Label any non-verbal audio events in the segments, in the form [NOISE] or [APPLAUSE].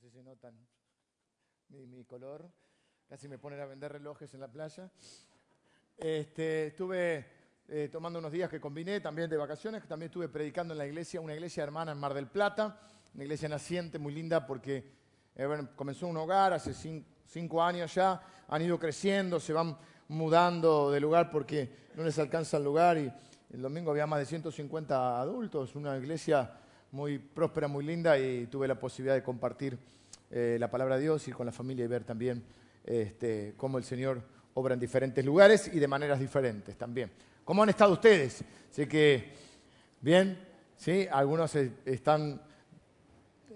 No sé si notan mi, color. Casi me ponen a vender relojes en la playa. Este, estuve eh, tomando unos días que combiné también de vacaciones, también estuve predicando en la iglesia, una iglesia hermana en Mar del Plata, una iglesia naciente muy linda porque eh, bueno, comenzó un hogar hace cinco años ya, han ido creciendo, se van mudando de lugar porque no les alcanza el lugar y el domingo había más de 150 adultos, una iglesia muy próspera, muy linda y tuve la posibilidad de compartir eh, la palabra de Dios, ir con la familia y ver también este, cómo el Señor obra en diferentes lugares y de maneras diferentes también. ¿Cómo han estado ustedes? Sé que, bien, ¿sí? Algunos están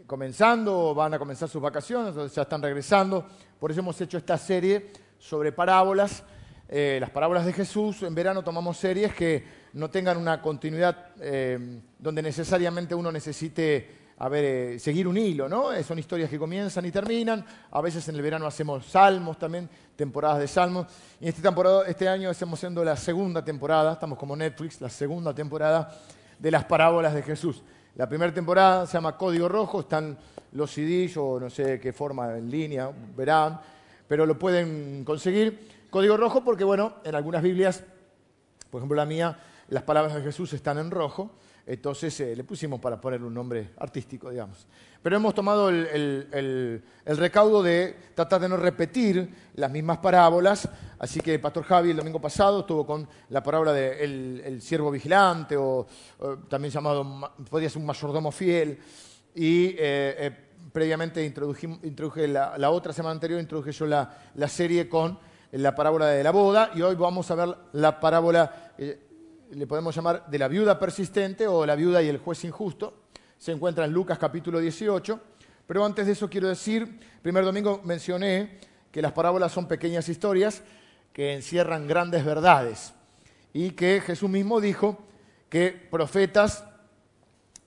comenzando o van a comenzar sus vacaciones, ya están regresando. Por eso hemos hecho esta serie sobre parábolas, eh, las parábolas de Jesús. En verano tomamos series que no tengan una continuidad eh, donde necesariamente uno necesite eh, seguir un hilo, ¿no? Son historias que comienzan y terminan. A veces en el verano hacemos salmos también, temporadas de salmos. Y este, temporada, este año estamos haciendo la segunda temporada, estamos como Netflix, la segunda temporada de las parábolas de Jesús. La primera temporada se llama Código Rojo, están los CDs o no sé qué forma en línea, verán, pero lo pueden conseguir. Código Rojo porque, bueno, en algunas Biblias, por ejemplo la mía, las palabras de Jesús están en rojo entonces eh, le pusimos para ponerle un nombre artístico, digamos. Pero hemos tomado el, recaudo de tratar de no repetir las mismas parábolas. Así que pastor Javi el domingo pasado estuvo con la parábola del de el siervo vigilante, o, también llamado, podría ser un mayordomo fiel. Y eh, eh, previamente introduje la, otra semana anterior, introduje yo la, serie con la parábola de la boda. Y hoy vamos a ver la parábola le podemos llamar de la viuda persistente o la viuda y el juez injusto. Se encuentra en Lucas capítulo 18. Pero antes de eso quiero decir, primer domingo mencioné que las parábolas son pequeñas historias que encierran grandes verdades y que Jesús mismo dijo que profetas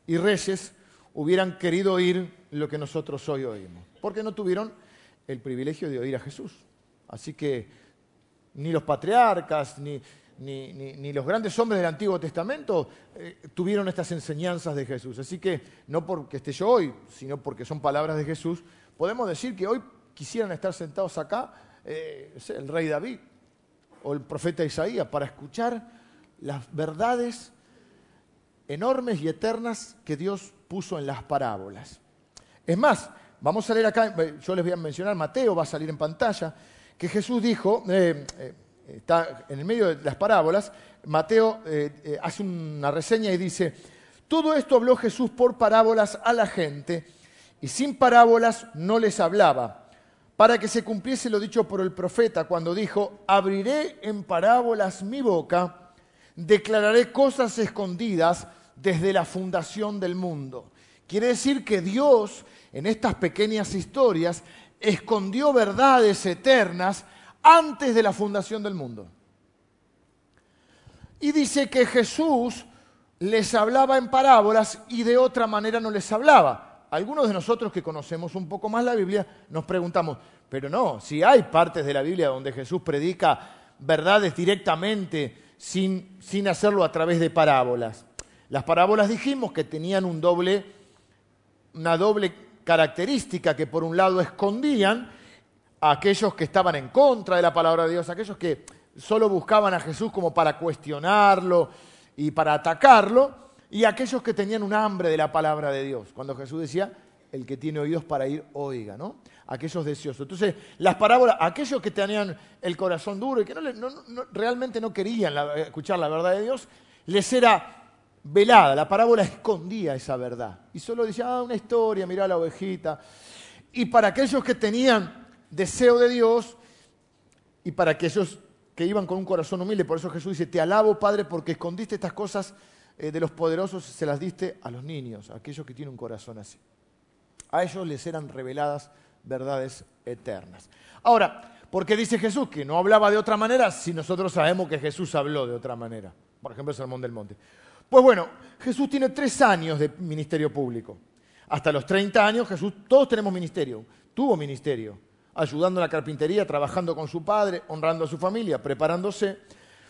y reyes hubieran querido oír lo que nosotros hoy oímos, porque no tuvieron el privilegio de oír a Jesús. Así que ni los patriarcas, ni, ni, los grandes hombres del Antiguo Testamento eh, tuvieron estas enseñanzas de Jesús. Así que no porque esté yo hoy, sino porque son palabras de Jesús, podemos decir que hoy quisieran estar sentados acá eh, el rey David o el profeta Isaías para escuchar las verdades enormes y eternas que Dios puso en las parábolas. Es más, vamos a leer acá, yo les voy a mencionar, Mateo va a salir en pantalla, que Jesús dijo, eh, está en el medio de las parábolas, Mateo eh, eh, hace una reseña y dice, todo esto habló Jesús por parábolas a la gente y sin parábolas no les hablaba, para que se cumpliese lo dicho por el profeta cuando dijo, abriré en parábolas mi boca, declararé cosas escondidas desde la fundación del mundo. Quiere decir que Dios en estas pequeñas historias escondió verdades eternas antes de la fundación del mundo. Y dice que Jesús les hablaba en parábolas y de otra manera no les hablaba. Algunos de nosotros que conocemos un poco más la Biblia nos preguntamos, pero no, si hay partes de la Biblia donde Jesús predica verdades directamente sin, sin hacerlo a través de parábolas. Las parábolas dijimos que tenían un doble, una doble característica que por un lado escondían aquellos que estaban en contra de la palabra de Dios, aquellos que solo buscaban a Jesús como para cuestionarlo y para atacarlo, y aquellos que tenían un hambre de la palabra de Dios. Cuando Jesús decía, el que tiene oídos para ir, oiga, ¿no? Aquellos deseosos. Entonces, las parábolas, aquellos que tenían el corazón duro y que realmente no querían escuchar la verdad de Dios, les era velada. La parábola [LAUGHS] escondía esa verdad. Y solo decía, ah, una historia, mirá la ovejita. Y para aquellos que tenían deseo de Dios y para aquellos que iban con un corazón humilde. Por eso Jesús dice, te alabo Padre porque escondiste estas cosas eh, de los poderosos se las diste a los niños, a aquellos que tienen un corazón así. A ellos les eran reveladas verdades eternas. Ahora, ¿por qué dice Jesús que no hablaba de otra manera si nosotros sabemos que Jesús habló de otra manera? Por ejemplo, el Sermón del Monte. Pues bueno, Jesús tiene tres años de ministerio público. Hasta los 30 años Jesús, todos tenemos ministerio, tuvo ministerio ayudando en la carpintería, trabajando con su padre, honrando a su familia, preparándose.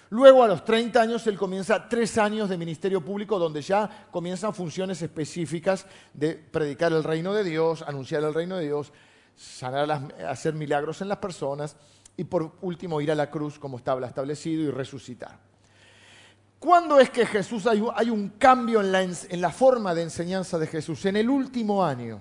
Luego, a los 30 años, él comienza tres años de ministerio público donde ya comienzan funciones específicas de predicar el reino de Dios, anunciar el reino de Dios, sanar, hacer milagros en las personas y por último ir a la cruz como estaba establecido y resucitar. ¿Cuándo es que Jesús hay, un cambio en la, forma de enseñanza de Jesús? En el último año.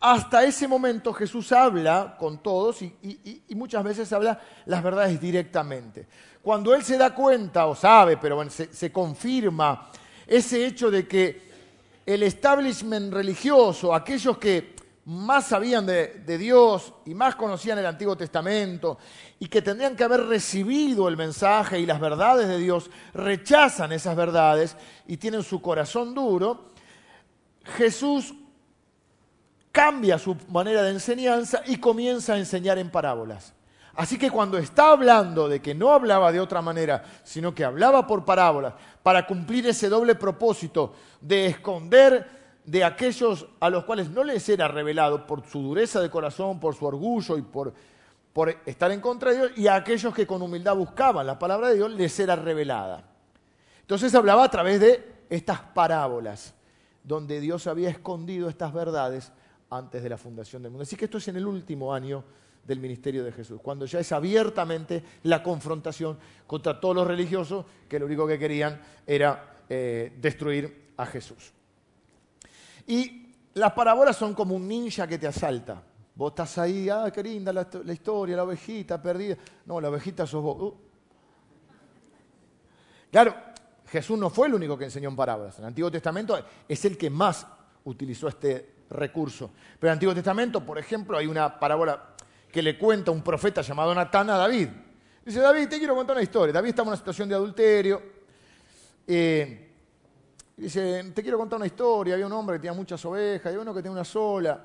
Hasta ese momento Jesús habla con todos y, muchas veces habla las verdades directamente. Cuando Él se da cuenta, o sabe, pero se, confirma ese hecho de que el establishment religioso, aquellos que más sabían de, Dios y más conocían el Antiguo Testamento y que tendrían que haber recibido el mensaje y las verdades de Dios, rechazan esas verdades y tienen su corazón duro, Jesús cambia su manera de enseñanza y comienza a enseñar en parábolas. Así que cuando está hablando de que no hablaba de otra manera, sino que hablaba por parábolas, para cumplir ese doble propósito de esconder de aquellos a los cuales no les era revelado por su dureza de corazón, por su orgullo y por, estar en contra de Dios, y a aquellos que con humildad buscaban la palabra de Dios, les era revelada. Entonces hablaba a través de estas parábolas, donde Dios había escondido estas verdades antes de la fundación del mundo. Así que esto es en el último año del ministerio de Jesús, cuando ya es abiertamente la confrontación contra todos los religiosos que lo único que querían era eh, destruir a Jesús. Y las parábolas son como un ninja que te asalta. Vos estás ahí, ah, qué linda la, historia, la ovejita perdida. No, la ovejita sos vos. Uh. Claro, Jesús no fue el único que enseñó en parábolas. En el Antiguo Testamento es el que más utilizó este recurso. Pero en el Antiguo Testamento, por ejemplo, hay una parábola que le cuenta un profeta llamado Natán a David. Dice, David, te quiero contar una historia. David estaba en una situación de adulterio. Eh, dice, te quiero contar una historia. Había un hombre que tenía muchas ovejas, había uno que tenía una sola.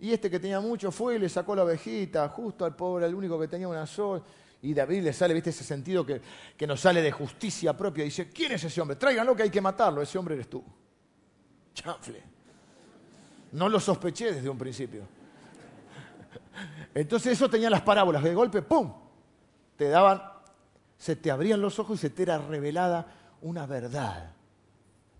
Y este que tenía mucho fue y le sacó la ovejita, justo al pobre, al único que tenía una sola. Y David le sale, viste, ese sentido que, que nos sale de justicia propia. Dice, ¿quién es ese hombre? Tráiganlo que hay que matarlo. Ese hombre eres tú. Chanfle. No lo sospeché desde un principio. Entonces eso tenía las parábolas. De golpe, ¡pum! Te daban, se te abrían los ojos y se te era revelada una verdad.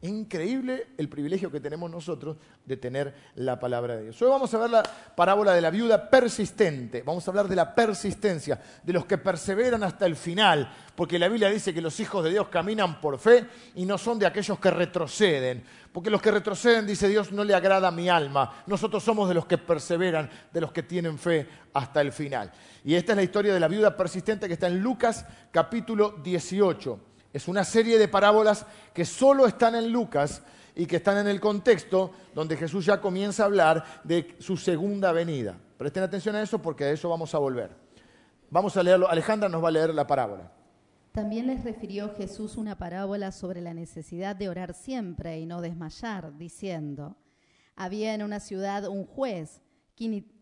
Increíble el privilegio que tenemos nosotros de tener la palabra de Dios. Hoy vamos a ver la parábola de la viuda persistente. Vamos a hablar de la persistencia, de los que perseveran hasta el final, porque la Biblia dice que los hijos de Dios caminan por fe y no son de aquellos que retroceden. Porque los que retroceden, dice Dios, no le agrada a mi alma. Nosotros somos de los que perseveran, de los que tienen fe hasta el final. Y esta es la historia de la viuda persistente que está en Lucas capítulo 18. Es una serie de parábolas que solo están en Lucas y que están en el contexto donde Jesús ya comienza a hablar de su segunda venida. Presten atención a eso porque a eso vamos a volver. Vamos a leerlo. Alejandra nos va a leer la parábola. También les refirió Jesús una parábola sobre la necesidad de orar siempre y no desmayar, diciendo, había en una ciudad un juez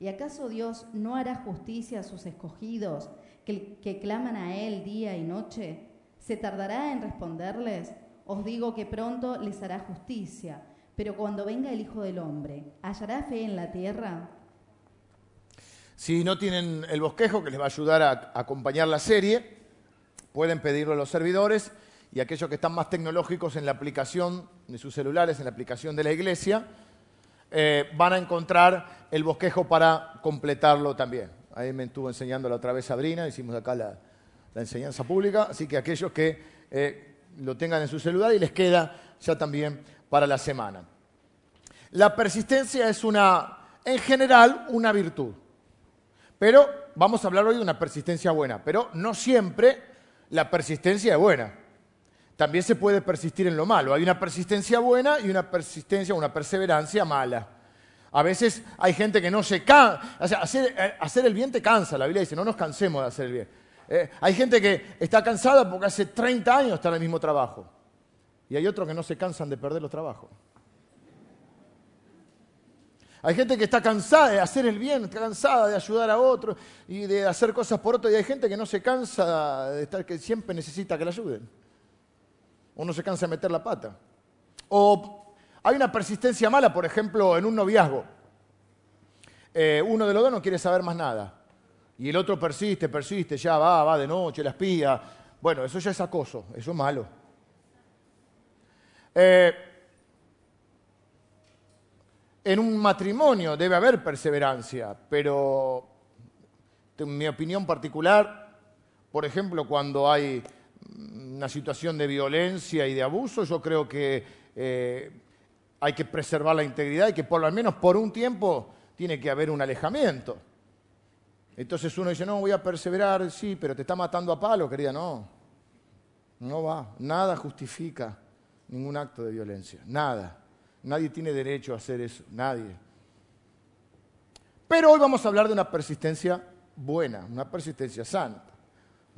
¿Y acaso Dios no hará justicia a sus escogidos que, claman a Él día y noche? ¿Se tardará en responderles? Os digo que pronto les hará justicia, pero cuando venga el Hijo del Hombre, ¿hallará fe en la tierra? Si no tienen el bosquejo que les va a ayudar a acompañar la serie, pueden pedirlo a los servidores y aquellos que están más tecnológicos en la aplicación de sus celulares, en la aplicación de la iglesia, eh, van a encontrar el bosquejo para completarlo también. Ahí me estuvo enseñando la otra vez Sabrina, hicimos acá la, enseñanza pública, así que aquellos que eh, lo tengan en su celular y les queda ya también para la semana. La persistencia es una, en general, una virtud. Pero vamos a hablar hoy de una persistencia buena, pero no siempre la persistencia es buena también se puede persistir en lo malo. Hay una persistencia buena y una persistencia, una perseverancia mala. A veces hay gente que no se cansa, o sea, hacer, eh, hacer, el bien te cansa, la Biblia dice, no nos cansemos de hacer el bien. Eh, hay gente que está cansada porque hace 30 años está en el mismo trabajo. Y hay otros que no se cansan de perder los trabajos. Hay gente que está cansada de hacer el bien, está cansada de ayudar a otros y de hacer cosas por otros. Y hay gente que no se cansa de estar, que siempre necesita que la ayuden. O no se cansa de meter la pata. O hay una persistencia mala, por ejemplo, en un noviazgo. Eh, uno de los dos no quiere saber más nada. Y el otro persiste, persiste, ya va, va de noche, la espía. Bueno, eso ya es acoso, eso es malo. Eh, en un matrimonio debe haber perseverancia, pero en mi opinión particular, por ejemplo, cuando hay una situación de violencia y de abuso, yo creo que eh, hay que preservar la integridad y que por lo menos por un tiempo tiene que haber un alejamiento. Entonces uno dice, no, voy a perseverar, sí, pero te está matando a palo, querida, no. No va, nada justifica ningún acto de violencia, nada. Nadie tiene derecho a hacer eso, nadie. Pero hoy vamos a hablar de una persistencia buena, una persistencia santa,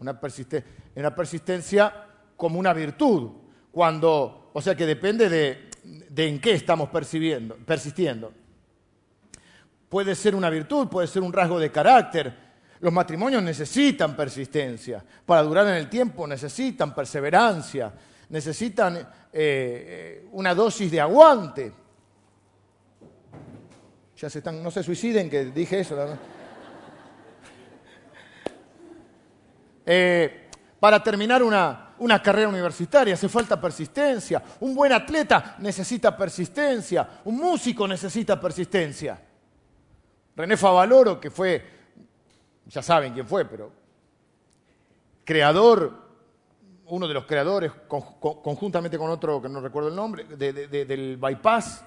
una, persistencia como una virtud, cuando, o sea que depende de, en qué estamos percibiendo, persistiendo. Puede ser una virtud, puede ser un rasgo de carácter. Los matrimonios necesitan persistencia. Para durar en el tiempo necesitan perseverancia, necesitan eh, una dosis de aguante. Ya se están, no se suiciden, que dije eso. Eh, para terminar una, una carrera universitaria hace falta persistencia. Un buen atleta necesita persistencia. Un músico necesita persistencia. René Favaloro, que fue, ya saben quién fue, pero creador uno de los creadores, conjuntamente con otro que no recuerdo el nombre, del bypass,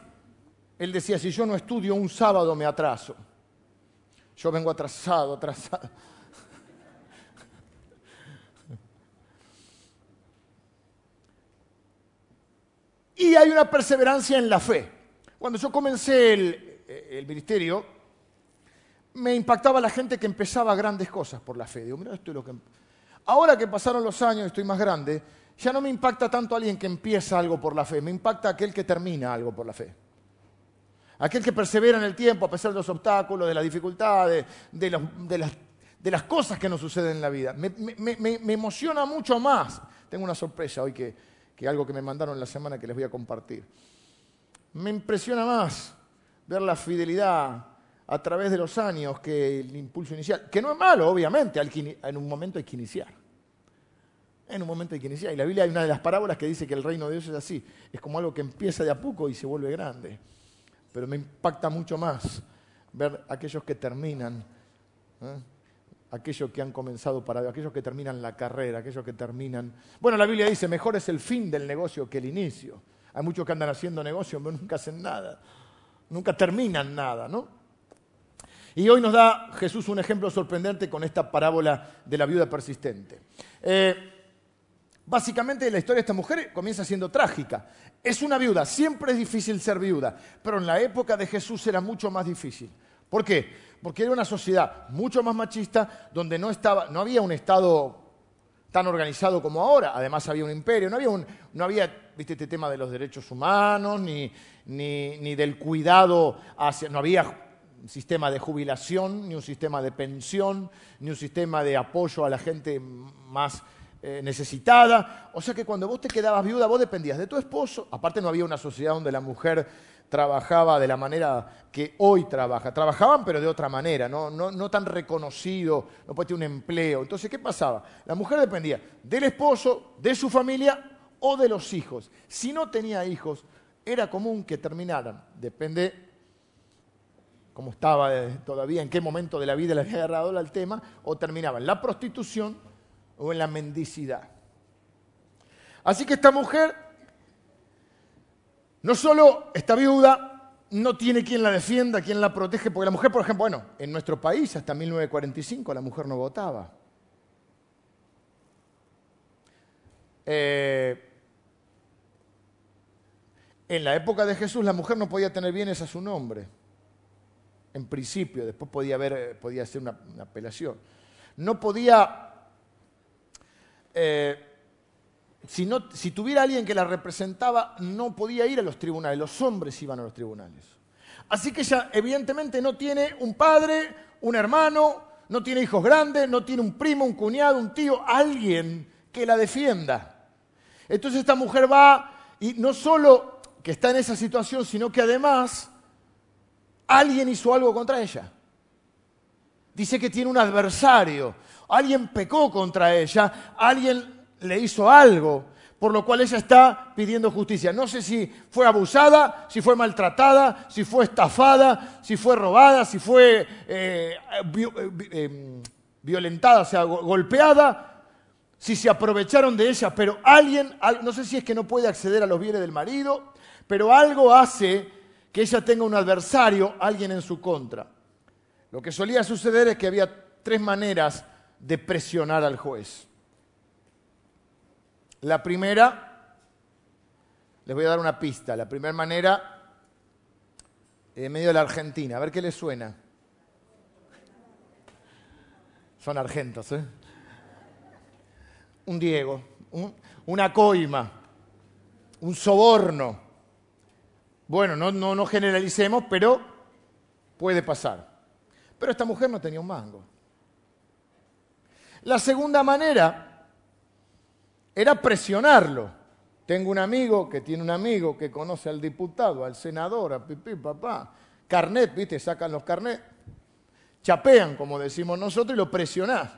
él decía, si yo no estudio un sábado me atraso. Yo vengo atrasado, [LAUGHS] atrasado. Y hay una perseverancia en la fe. Cuando yo comencé el, el ministerio, me impactaba la gente que empezaba grandes cosas por la fe. Esto es lo que... Ahora que pasaron los años estoy más grande, ya no me impacta tanto alguien que empieza algo por la fe, me impacta aquel que termina algo por la fe. Aquel que persevera en el tiempo a pesar de los obstáculos, de las dificultades, de, las, cosas que nos suceden en la vida. Me, emociona mucho más. Tengo una sorpresa hoy que, que algo que me mandaron la semana que les voy a compartir. Me impresiona más ver la fidelidad a través de los años que el impulso inicial, que no es malo, obviamente, en un momento hay que iniciar. En un momento hay que iniciar. Y la Biblia hay una de las parábolas que dice que el reino de Dios es así. Es como algo que empieza de a poco y se vuelve grande. Pero me impacta mucho más ver aquellos que terminan, ¿eh? Aquellos que han comenzado para aquellos que terminan la carrera, aquellos que terminan... Bueno, la Biblia dice, mejor es el fin del negocio que el inicio. Hay muchos que andan haciendo negocio, pero nunca hacen nada. Nunca terminan nada, ¿no? Y hoy nos da Jesús un ejemplo sorprendente con esta parábola de la viuda persistente. Eh, básicamente la historia de esta mujer comienza siendo trágica. Es una viuda, siempre es difícil ser viuda, pero en la época de Jesús era mucho más difícil. ¿Por qué? Porque era una sociedad mucho más machista donde no, estaba, no había un Estado tan organizado como ahora, además había un imperio, no había, ¿viste, este tema de los derechos humanos, ni, ni, ni del cuidado hacia, no había un sistema de jubilación, ni un sistema de pensión, ni un sistema de apoyo a la gente más eh, necesitada. O sea que cuando vos te quedabas viuda, vos dependías de tu esposo. Aparte no había una sociedad donde la mujer trabajaba de la manera que hoy trabaja. Trabajaban pero de otra manera, no, tan reconocido, no podía tener un empleo. Entonces, ¿qué pasaba? La mujer dependía del esposo, de su familia o de los hijos. Si no tenía hijos, era común que terminaran, depende como estaba eh, todavía, en qué momento de la vida le había agarrado el tema, o terminaba en la prostitución o en la mendicidad. Así que esta mujer no solo está viuda, no tiene quien la defienda, quien la protege, porque la mujer, por ejemplo, bueno, en nuestro país hasta 1945 la mujer no votaba. Eh, en la época de Jesús la mujer no podía tener bienes a su nombre en principio, después podía, haber, podía hacer una, apelación. No podía eh, si, no, si tuviera alguien que la representaba, no podía ir a los tribunales, los hombres iban a los tribunales. Así que ella evidentemente no tiene un padre, un hermano, no tiene hijos grandes, no tiene un primo, un cuñado, un tío, alguien que la defienda. Entonces esta mujer va y no solo que está en esa situación, sino que además alguien hizo algo contra ella. Dice que tiene un adversario, alguien pecó contra ella, alguien le hizo algo, por lo cual ella está pidiendo justicia. No sé si fue abusada, si fue maltratada, si fue estafada, si fue robada, si fue eh, eh, em, violentada, o sea, golpeada, si se aprovecharon de ella, pero alguien, no sé si es que no puede acceder a los bienes del marido, pero algo hace que ella tenga un adversario, alguien en su contra. Lo que solía suceder es que había tres maneras de presionar al juez. La primera, les voy a dar una pista, la primera manera, en medio de la Argentina, a ver qué les suena. Son argentos, ¿eh? Un Diego, una coima, un soborno. Bueno, no, no, no generalicemos, pero puede pasar. Pero esta mujer no tenía un mango. La segunda manera era presionarlo. Tengo un amigo que tiene un amigo que conoce al diputado, al senador, a pipí, papá. Carnet, ¿viste? Sacan los carnet. Chapean, como decimos nosotros, y lo presionás.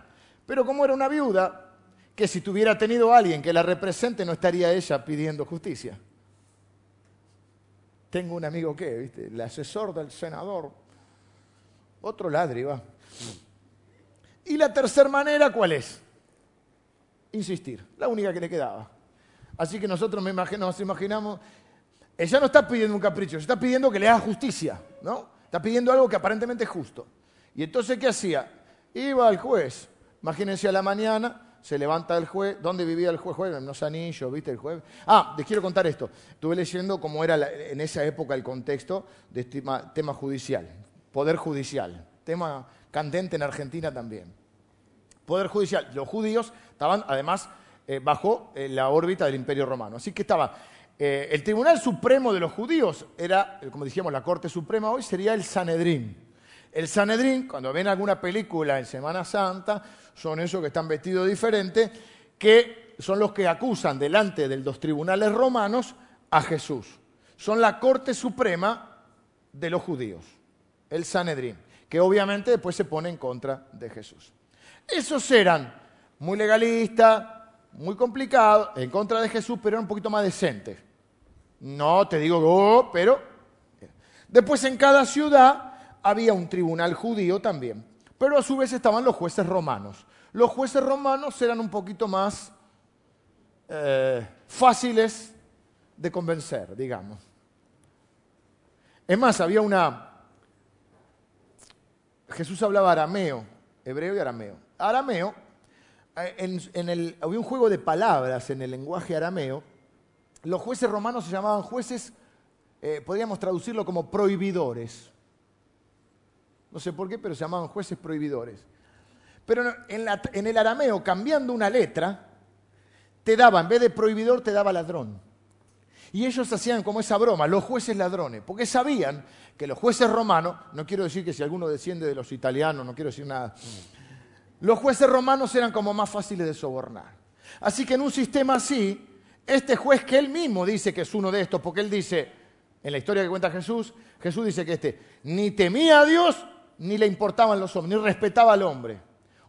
Pero como era una viuda, que si tuviera tenido alguien que la represente, no estaría ella pidiendo justicia. Tengo un amigo que, ¿viste? El asesor del senador. Otro ladri, va. Y la tercera manera, ¿cuál es? Insistir, la única que le quedaba. Así que nosotros nos imaginamos, ella no está pidiendo un capricho, está pidiendo que le haga justicia, ¿no? Está pidiendo algo que aparentemente es justo. Y entonces, ¿qué hacía? Iba al juez. Imagínense a la mañana, se levanta el juez. ¿Dónde vivía el juez? En los anillos, ¿viste el juez? Ah, les quiero contar esto. Estuve leyendo cómo era en esa época el contexto de este tema judicial, poder judicial, tema candente en Argentina también. Poder judicial. Los judíos estaban además eh, bajo eh, la órbita del Imperio Romano. Así que estaba eh, el Tribunal Supremo de los Judíos, era, como dijimos, la Corte Suprema hoy, sería el Sanedrín. El Sanedrín, cuando ven alguna película en Semana Santa, son esos que están vestidos diferente, que son los que acusan delante de los tribunales romanos a Jesús. Son la Corte Suprema de los judíos, el Sanedrín, que obviamente después se pone en contra de Jesús. Esos eran muy legalistas, muy complicados, en contra de Jesús, pero eran un poquito más decentes. No te digo, oh, pero... Después en cada ciudad había un tribunal judío también, pero a su vez estaban los jueces romanos. Los jueces romanos eran un poquito más eh, fáciles de convencer, digamos. Es más, había una... Jesús hablaba arameo, hebreo y arameo arameo, eh, en, había un juego de palabras en el lenguaje arameo. Los jueces romanos se llamaban jueces, eh, podríamos traducirlo como prohibidores. No sé por qué, pero se llamaban jueces prohibidores. Pero en el arameo, cambiando una letra, te daba, en vez de prohibidor, te daba ladrón. Y ellos hacían como esa broma, los jueces ladrones, porque sabían que los jueces romanos, no quiero decir que si alguno desciende de los italianos, no quiero decir nada, los jueces romanos eran como más fáciles de sobornar. Así que en un sistema así, este juez que él mismo dice que es uno de estos, porque él dice, en la historia que cuenta Jesús, Jesús dice que este ni temía a Dios, ni le importaban los hombres, ni respetaba al hombre.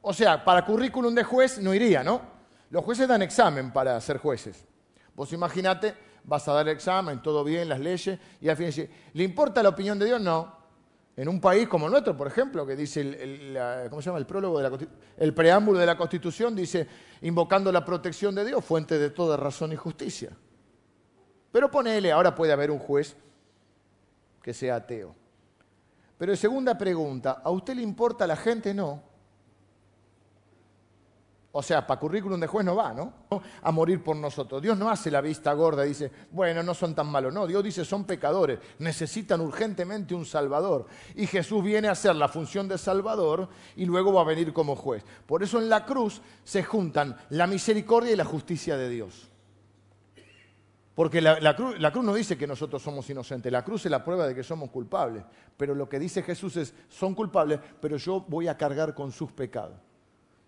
O sea, para currículum de juez no iría, ¿no? Los jueces dan examen para ser jueces. Vos imaginate, vas a dar examen, todo bien, las leyes, y al fin dice, ¿le importa la opinión de Dios? No. En un país como el nuestro, por ejemplo, que dice el, ¿cómo se llama? el prólogo de la el preámbulo de la Constitución dice invocando la protección de Dios, fuente de toda razón y justicia. Pero ponele, ahora puede haber un juez que sea ateo. Pero segunda pregunta, ¿a usted le importa la gente? No. O sea, para currículum de juez no va, ¿no? A morir por nosotros. Dios no hace la vista gorda y dice, bueno, no son tan malos. No, Dios dice, son pecadores, necesitan urgentemente un Salvador. Y Jesús viene a hacer la función de Salvador y luego va a venir como juez. Por eso en la cruz se juntan la misericordia y la justicia de Dios. Porque la, cruz, cruz, no dice que nosotros somos inocentes, la cruz es la prueba de que somos culpables. Pero lo que dice Jesús es, son culpables, pero yo voy a cargar con sus pecados.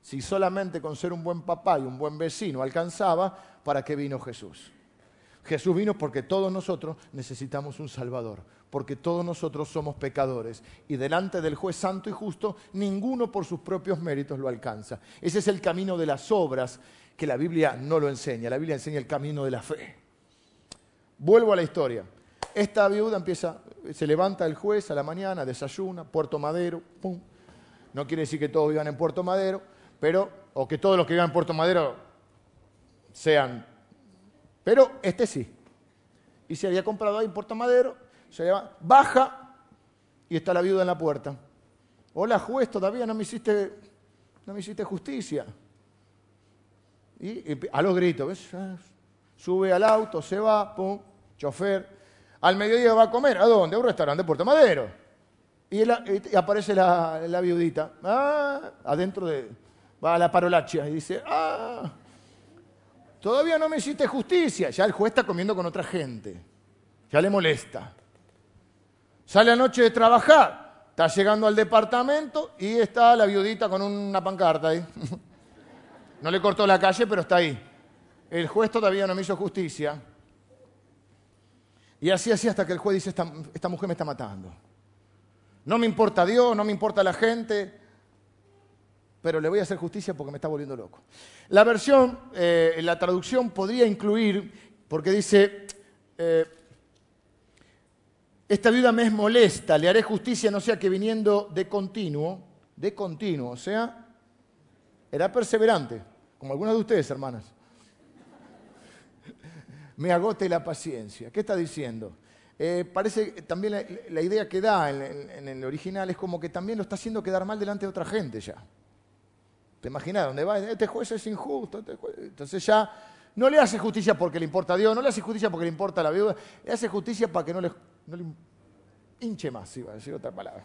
Si solamente con ser un buen papá y un buen vecino alcanzaba, ¿para qué vino Jesús? Jesús vino porque todos nosotros necesitamos un Salvador, porque todos nosotros somos pecadores y delante del juez santo y justo ninguno por sus propios méritos lo alcanza. Ese es el camino de las obras que la Biblia no lo enseña, la Biblia enseña el camino de la fe. Vuelvo a la historia. Esta viuda empieza, se levanta el juez a la mañana, desayuna, Puerto Madero, pum. No quiere decir que todos vivan en Puerto Madero, pero, o que todos los que vivan en Puerto Madero sean, pero este sí. Y se había comprado ahí en Puerto Madero, se llama, baja y está la viuda en la puerta. Hola juez, todavía no me hiciste, no me hiciste justicia. Y, a los gritos, ¿ves? Sube al auto, se va, pum, chofer. Al mediodía va a comer, ¿a dónde? A un restaurante de Puerto Madero. Y, aparece la, la viudita, ah, adentro de, va a la parolacha y dice, ah, todavía no me hiciste justicia. Ya el juez está comiendo con otra gente. Ya le molesta. Sale anoche de trabajar, está llegando al departamento y está la viudita con una pancarta ahí. [LAUGHS] No le cortó la calle, pero está ahí. El juez todavía no me hizo justicia. Y así, así hasta que el juez dice, esta, esta mujer me está matando. No me importa Dios, no me importa la gente, pero le voy a hacer justicia porque me está volviendo loco. La versión, eh, la traducción podría incluir, porque dice, eh, esta viuda me es molesta, le haré justicia, no sea que viniendo de continuo, de continuo, o sea, era perseverante, como algunos de ustedes, hermanas. me agote la paciencia. ¿Qué está diciendo? Eh, parece también la, idea que da en, en el original es como que también lo está haciendo quedar mal delante de otra gente ya. ¿Te imaginas dónde va? Este juez es injusto. Este Entonces ya no le hace justicia porque le importa a Dios, no le hace justicia porque le importa a la viuda, le hace justicia para que no le, hinche más, iba a decir otra palabra.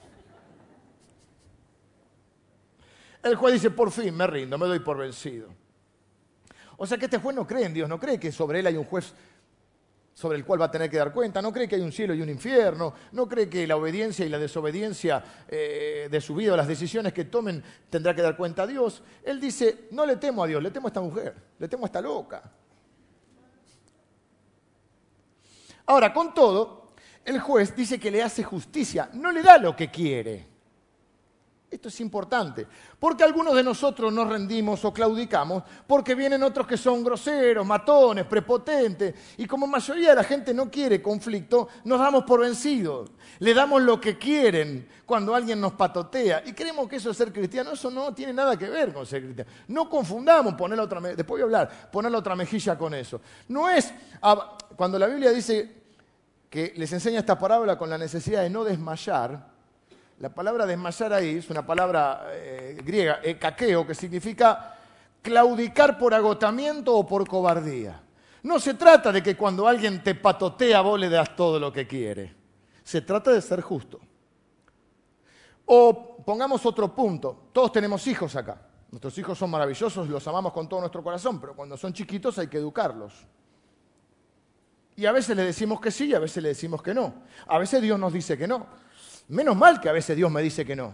El juez dice, por fin me rindo, me doy por vencido. O sea que este juez no cree en Dios, no cree que sobre él hay un juez sobre el cual va a tener que dar cuenta, no cree que hay un cielo y un infierno, no cree que la obediencia y la desobediencia eh, de su vida, las decisiones que tomen, tendrá que dar cuenta a Dios. Él dice, no le temo a Dios, le temo a esta mujer, le temo a esta loca. Ahora, con todo, el juez dice que le hace justicia, no le da lo que quiere. Esto es importante, porque algunos de nosotros nos rendimos o claudicamos porque vienen otros que son groseros, matones, prepotentes, y como mayoría de la gente no quiere conflicto, nos damos por vencidos. Le damos lo que quieren cuando alguien nos patotea y creemos que eso es ser cristiano. Eso no tiene nada que ver con ser cristiano. No confundamos poner después voy a hablar, poner otra mejilla con eso. No es, cuando la Biblia dice que les enseña esta parábola con la necesidad de no desmayar, la palabra desmayar ahí es una palabra eh, griega, caqueo, que significa claudicar por agotamiento o por cobardía. No se trata de que cuando alguien te patotea vos le das todo lo que quiere. Se trata de ser justo. O pongamos otro punto. Todos tenemos hijos acá. Nuestros hijos son maravillosos, los amamos con todo nuestro corazón, pero cuando son chiquitos hay que educarlos. Y a veces le decimos que sí y a veces le decimos que no. A veces Dios nos dice que no. Menos mal que a veces Dios me dice que no.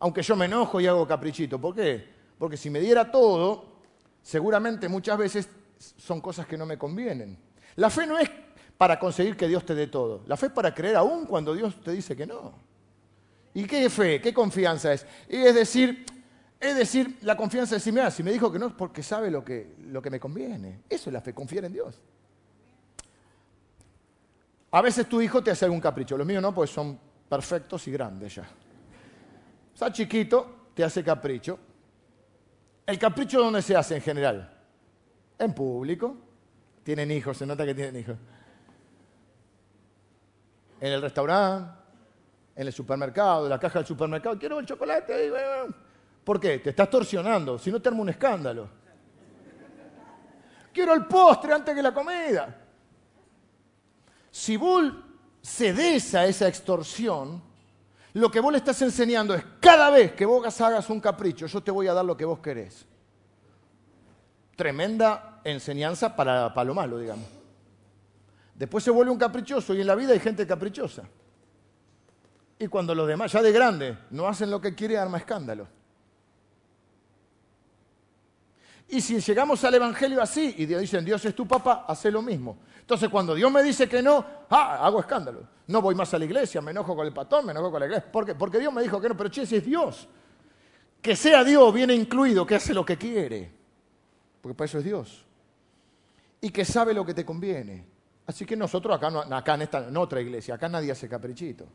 Aunque yo me enojo y hago caprichito. ¿Por qué? Porque si me diera todo, seguramente muchas veces son cosas que no me convienen. La fe no es para conseguir que Dios te dé todo. La fe es para creer aún cuando Dios te dice que no. ¿Y qué fe? ¿Qué confianza es? es decir, es decir, la confianza de decir, si me dijo que no es porque sabe lo que, lo que me conviene. Eso es la fe, confiar en Dios. A veces tu hijo te hace algún capricho, los míos no, pues son perfectos y grandes ya. Está chiquito, te hace capricho. ¿El capricho dónde se hace en general? En público. Tienen hijos, se nota que tienen hijos. En el restaurante, en el supermercado, en la caja del supermercado. Quiero el chocolate. ¿Por qué? Te estás torsionando, si no te arma un escándalo. Quiero el postre antes que la comida. Si vos cedes a esa extorsión, lo que vos le estás enseñando es cada vez que vos hagas un capricho, yo te voy a dar lo que vos querés. Tremenda enseñanza para, para lo malo, digamos. Después se vuelve un caprichoso y en la vida hay gente caprichosa. Y cuando los demás, ya de grande, no hacen lo que quiere, arma escándalo. Y si llegamos al Evangelio así y dicen Dios es tu papá, hace lo mismo. Entonces cuando Dios me dice que no, ah, hago escándalo. No voy más a la iglesia, me enojo con el patón, me enojo con la iglesia. Porque Dios me dijo que no, pero che, si es Dios. Que sea Dios viene incluido, que hace lo que quiere. Porque para eso es Dios. Y que sabe lo que te conviene. Así que nosotros acá, acá en, esta, otra iglesia, acá nadie hace caprichito.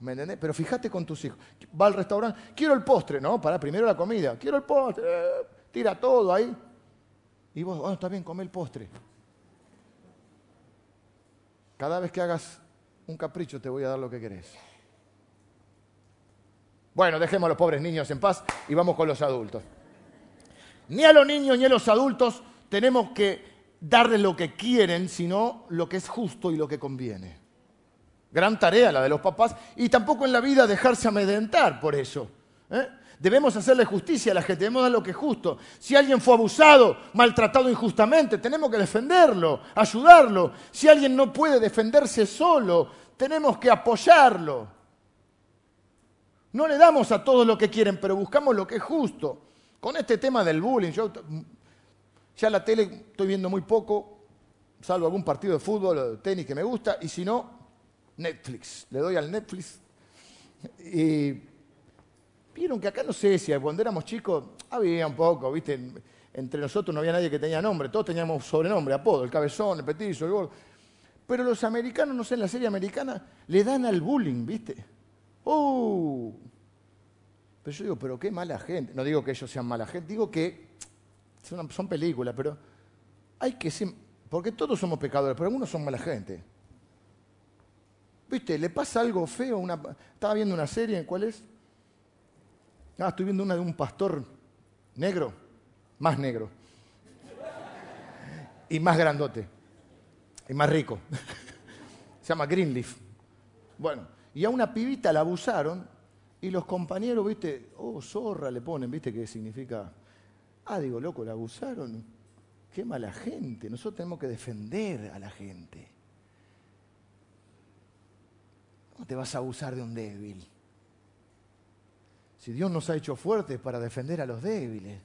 ¿Me entendés? Pero fíjate con tus hijos. Va al restaurante, quiero el postre. No, para primero la comida. Quiero el postre. Tira todo ahí. Y vos, bueno, está bien, come el postre. Cada vez que hagas un capricho te voy a dar lo que querés. Bueno, dejemos a los pobres niños en paz y vamos con los adultos. Ni a los niños ni a los adultos tenemos que darles lo que quieren, sino lo que es justo y lo que conviene. Gran tarea la de los papás y tampoco en la vida dejarse amedrentar por eso. ¿eh? Debemos hacerle justicia a la gente, debemos dar lo que es justo. Si alguien fue abusado, maltratado injustamente, tenemos que defenderlo, ayudarlo. Si alguien no puede defenderse solo, tenemos que apoyarlo. No le damos a todos lo que quieren, pero buscamos lo que es justo. Con este tema del bullying, yo ya la tele estoy viendo muy poco, salvo algún partido de fútbol o de tenis que me gusta, y si no, Netflix. Le doy al Netflix. Y vieron que acá no sé si cuando éramos chicos había un poco, ¿viste? Entre nosotros no había nadie que tenía nombre, todos teníamos sobrenombre, apodo, el cabezón, el petizo, el gordo. Pero los americanos, no sé, en la serie americana le dan al bullying, ¿viste? ¡Uh! Pero yo digo, pero qué mala gente. No digo que ellos sean mala gente, digo que son, películas, pero hay que ser. Porque todos somos pecadores, pero algunos son mala gente. ¿Viste? Le pasa algo feo. Una, estaba viendo una serie, ¿cuál es? Ah, estoy viendo una de un pastor negro, más negro. Y más grandote. Y más rico. [LAUGHS] Se llama Greenleaf. Bueno, y a una pibita la abusaron y los compañeros, viste, oh, zorra le ponen, viste, qué significa. Ah, digo, loco, la abusaron. Qué mala gente. Nosotros tenemos que defender a la gente. ¿Cómo te vas a abusar de un débil? Si Dios nos ha hecho fuertes para defender a los débiles.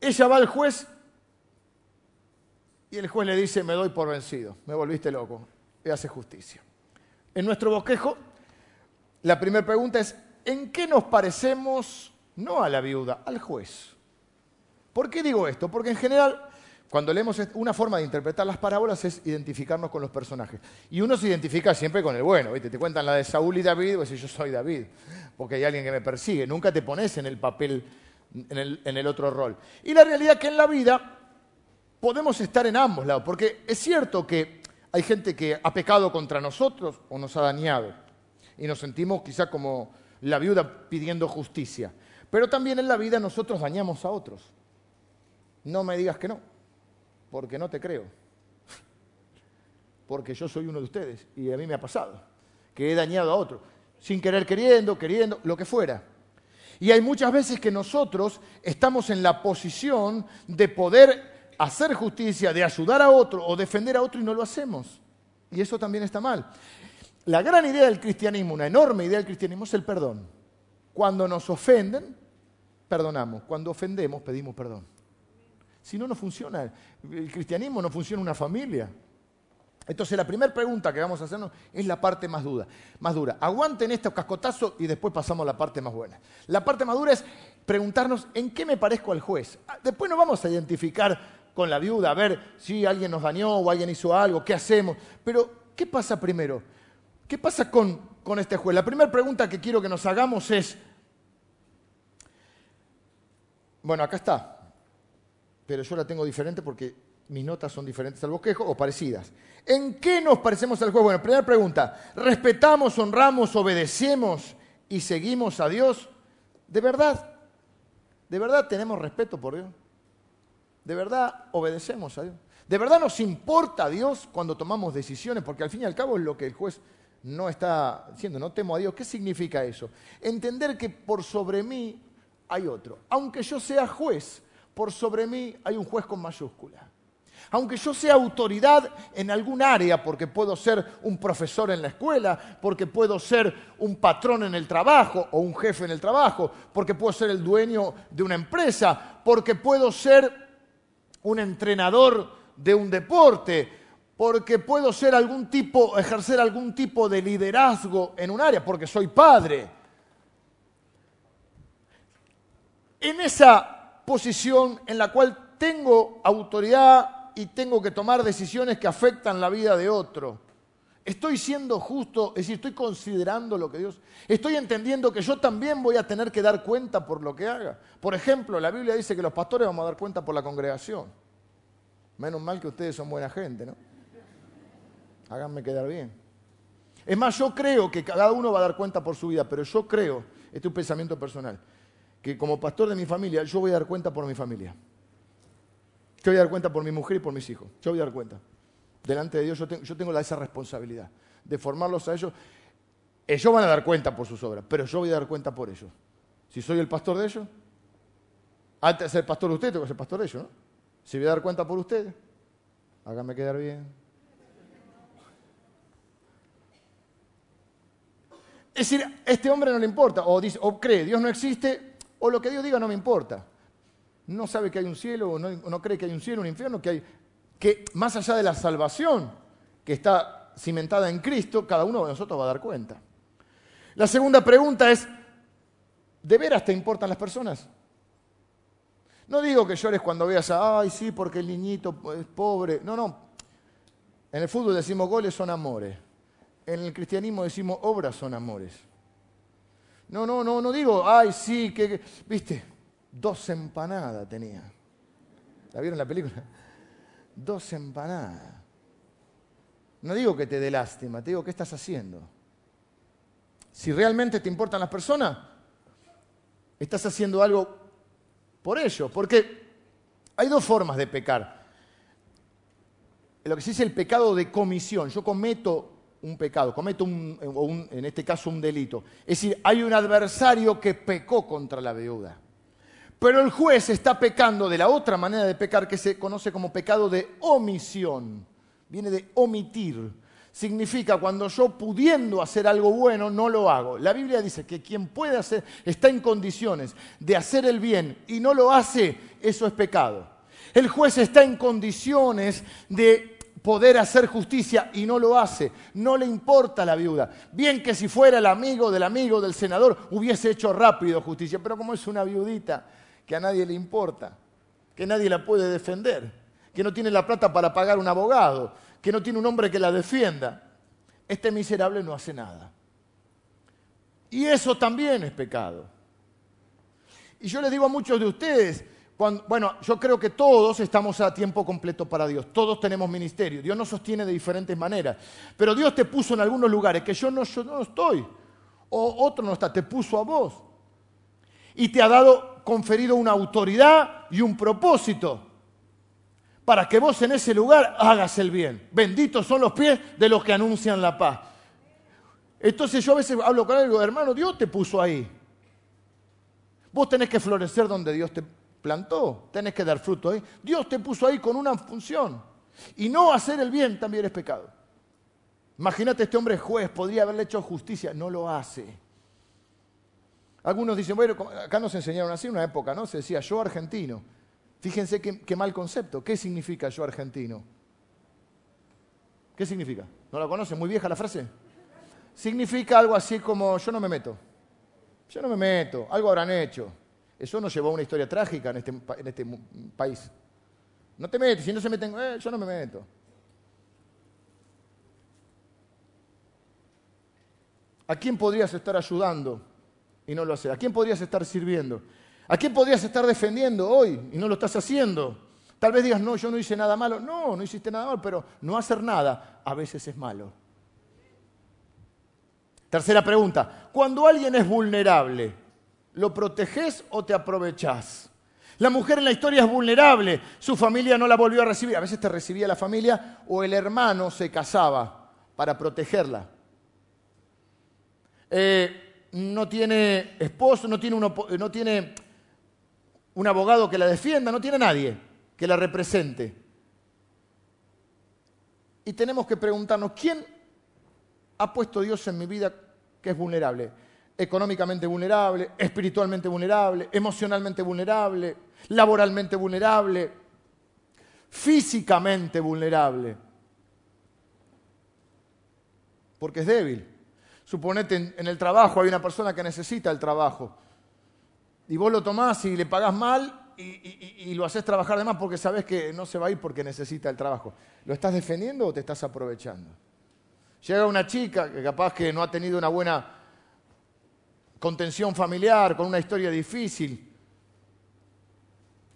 Ella va al juez y el juez le dice, me doy por vencido, me volviste loco, y hace justicia. En nuestro bosquejo, la primera pregunta es, ¿en qué nos parecemos no a la viuda, al juez? ¿Por qué digo esto? Porque en general cuando leemos una forma de interpretar las parábolas es identificarnos con los personajes. Y uno se identifica siempre con el bueno, ¿viste? Te cuentan la de Saúl y David, pues yo soy David, porque hay alguien que me persigue. Nunca te pones en el papel, en el, otro rol. Y la realidad es que en la vida podemos estar en ambos lados, porque es cierto que hay gente que ha pecado contra nosotros o nos ha dañado. Y nos sentimos quizá como la viuda pidiendo justicia. Pero también en la vida nosotros dañamos a otros. No me digas que no porque no te creo. Porque yo soy uno de ustedes y a mí me ha pasado, que he dañado a otro, sin querer queriendo, queriendo, lo que fuera. Y hay muchas veces que nosotros estamos en la posición de poder hacer justicia, de ayudar a otro o defender a otro y no lo hacemos. Y eso también está mal. La gran idea del cristianismo, una enorme idea del cristianismo es el perdón. Cuando nos ofenden, perdonamos. Cuando ofendemos, pedimos perdón. Si no, no funciona. El cristianismo no funciona una familia. Entonces la primera pregunta que vamos a hacernos es la parte más dura. Más dura. Aguanten estos cascotazos y después pasamos a la parte más buena. La parte más dura es preguntarnos en qué me parezco al juez. Ah, después nos vamos a identificar con la viuda, a ver si alguien nos dañó o alguien hizo algo, qué hacemos. Pero, ¿qué pasa primero? ¿Qué pasa con, con este juez? La primera pregunta que quiero que nos hagamos es, bueno, acá está, pero yo la tengo diferente porque mis notas son diferentes al bosquejo o parecidas. ¿En qué nos parecemos al juez? Bueno, primera pregunta, ¿respetamos, honramos, obedecemos y seguimos a Dios? ¿De verdad? ¿De verdad tenemos respeto por Dios? ¿De verdad obedecemos a Dios? ¿De verdad nos importa a Dios cuando tomamos decisiones? Porque al fin y al cabo es lo que el juez no está diciendo, no temo a Dios. ¿Qué significa eso? Entender que por sobre mí hay otro. Aunque yo sea juez, por sobre mí hay un juez con mayúscula. Aunque yo sea autoridad en algún área, porque puedo ser un profesor en la escuela, porque puedo ser un patrón en el trabajo o un jefe en el trabajo, porque puedo ser el dueño de una empresa, porque puedo ser un entrenador de un deporte, porque puedo ser algún tipo, ejercer algún tipo de liderazgo en un área, porque soy padre. En esa posición en la cual tengo autoridad y tengo que tomar decisiones que afectan la vida de otro. Estoy siendo justo, es decir, estoy considerando lo que Dios... Estoy entendiendo que yo también voy a tener que dar cuenta por lo que haga. Por ejemplo, la Biblia dice que los pastores vamos a dar cuenta por la congregación. Menos mal que ustedes son buena gente, ¿no? Háganme quedar bien. Es más, yo creo que cada uno va a dar cuenta por su vida, pero yo creo, este es un pensamiento personal, que como pastor de mi familia, yo voy a dar cuenta por mi familia. Yo voy a dar cuenta por mi mujer y por mis hijos. Yo voy a dar cuenta. Delante de Dios yo, tengo, esa responsabilidad de formarlos a ellos. Ellos van a dar cuenta por sus obras, pero yo voy a dar cuenta por ellos. Si soy el pastor de ellos, antes de ser pastor de ustedes, tengo que ser pastor de ellos, ¿no? Si voy a dar cuenta por ustedes, háganme quedar bien. Es decir, a este hombre no le importa, o, dice, o cree, Dios no existe, o lo que Dios diga no me importa no sabe que hay un cielo o no, cree que hay un cielo, un infierno, que hay que más allá de la salvación que está cimentada en Cristo, cada uno de nosotros va a dar cuenta. La segunda pregunta es, ¿de veras te importan las personas? No digo que llores cuando veas a, ay, sí, porque el niñito es pobre. No, no. En el fútbol decimos goles son amores. En el cristianismo decimos obras son amores. No, no, no, no digo, ay, sí, que, viste, Dos empanadas tenía. ¿La vieron la película? Dos empanadas. No digo que te dé lástima, te digo qué estás haciendo. Si realmente te importan las personas, estás haciendo algo por ello. Porque hay dos formas de pecar. Lo que se dice el pecado de comisión. Yo cometo un pecado, cometo un, en este caso un delito. Es decir, hay un adversario que pecó contra la viuda. Pero el juez está pecando de la otra manera de pecar que se conoce como pecado de omisión. Viene de omitir. Significa cuando yo pudiendo hacer algo bueno no lo hago. La Biblia dice que quien puede hacer, está en condiciones de hacer el bien y no lo hace, eso es pecado. El juez está en condiciones de poder hacer justicia y no lo hace. No le importa a la viuda. Bien que si fuera el amigo del amigo del senador hubiese hecho rápido justicia, pero como es una viudita, que a nadie le importa, que nadie la puede defender, que no tiene la plata para pagar un abogado, que no tiene un hombre que la defienda. Este miserable no hace nada. Y eso también es pecado. Y yo les digo a muchos de ustedes, bueno, yo creo que todos estamos a tiempo completo para Dios, todos tenemos ministerio, Dios nos sostiene de diferentes maneras, pero Dios te puso en algunos lugares que yo no, estoy, o otro no está, te puso a vos y te ha dado conferido una autoridad y un propósito para que vos en ese lugar hagas el bien. Benditos son los pies de los que anuncian la paz. Entonces yo a veces hablo con él y digo, hermano, Dios te puso ahí. Vos tenés que florecer donde Dios te plantó, tenés que dar fruto ahí. Dios te puso ahí con una función. Y no hacer el bien también es pecado. Imagínate, este hombre juez, podría haberle hecho justicia, no lo hace. Algunos dicen, bueno, acá nos enseñaron así en una época, ¿no? Se decía yo argentino. Fíjense qué, mal concepto. ¿Qué significa yo argentino? ¿Qué significa? ¿No la conocen? ¿Muy vieja la frase? Significa algo así como yo no me meto. Yo no me meto. Algo habrán hecho. Eso nos llevó a una historia trágica en este, este país. No te metes, si no se meten, eh, yo no me meto. ¿A quién podrías estar ayudando? y no lo haces? ¿A quién podrías estar sirviendo? ¿A quién podrías estar defendiendo hoy y no lo estás haciendo? Tal vez digas, no, yo no hice nada malo. No, no hiciste nada malo, pero no hacer nada a veces es malo. Tercera pregunta, cuando alguien es vulnerable, ¿lo proteges o te aprovechás? La mujer en la historia es vulnerable, su familia no la volvió a recibir, a veces te recibía la familia o el hermano se casaba para protegerla. Eh, no tiene esposo, no tiene, no tiene un abogado que la defienda, no tiene nadie que la represente. Y tenemos que preguntarnos, ¿quién ha puesto Dios en mi vida que es vulnerable? Económicamente vulnerable, espiritualmente vulnerable, emocionalmente vulnerable, laboralmente vulnerable, físicamente vulnerable. Porque es débil. Suponete en, el trabajo hay una persona que necesita el trabajo. Y vos lo tomás y le pagás mal y, lo haces trabajar de más porque sabes que no se va a ir porque necesita el trabajo. ¿Lo estás defendiendo o te estás aprovechando? Llega una chica que capaz que no ha tenido una buena contención familiar, con una historia difícil,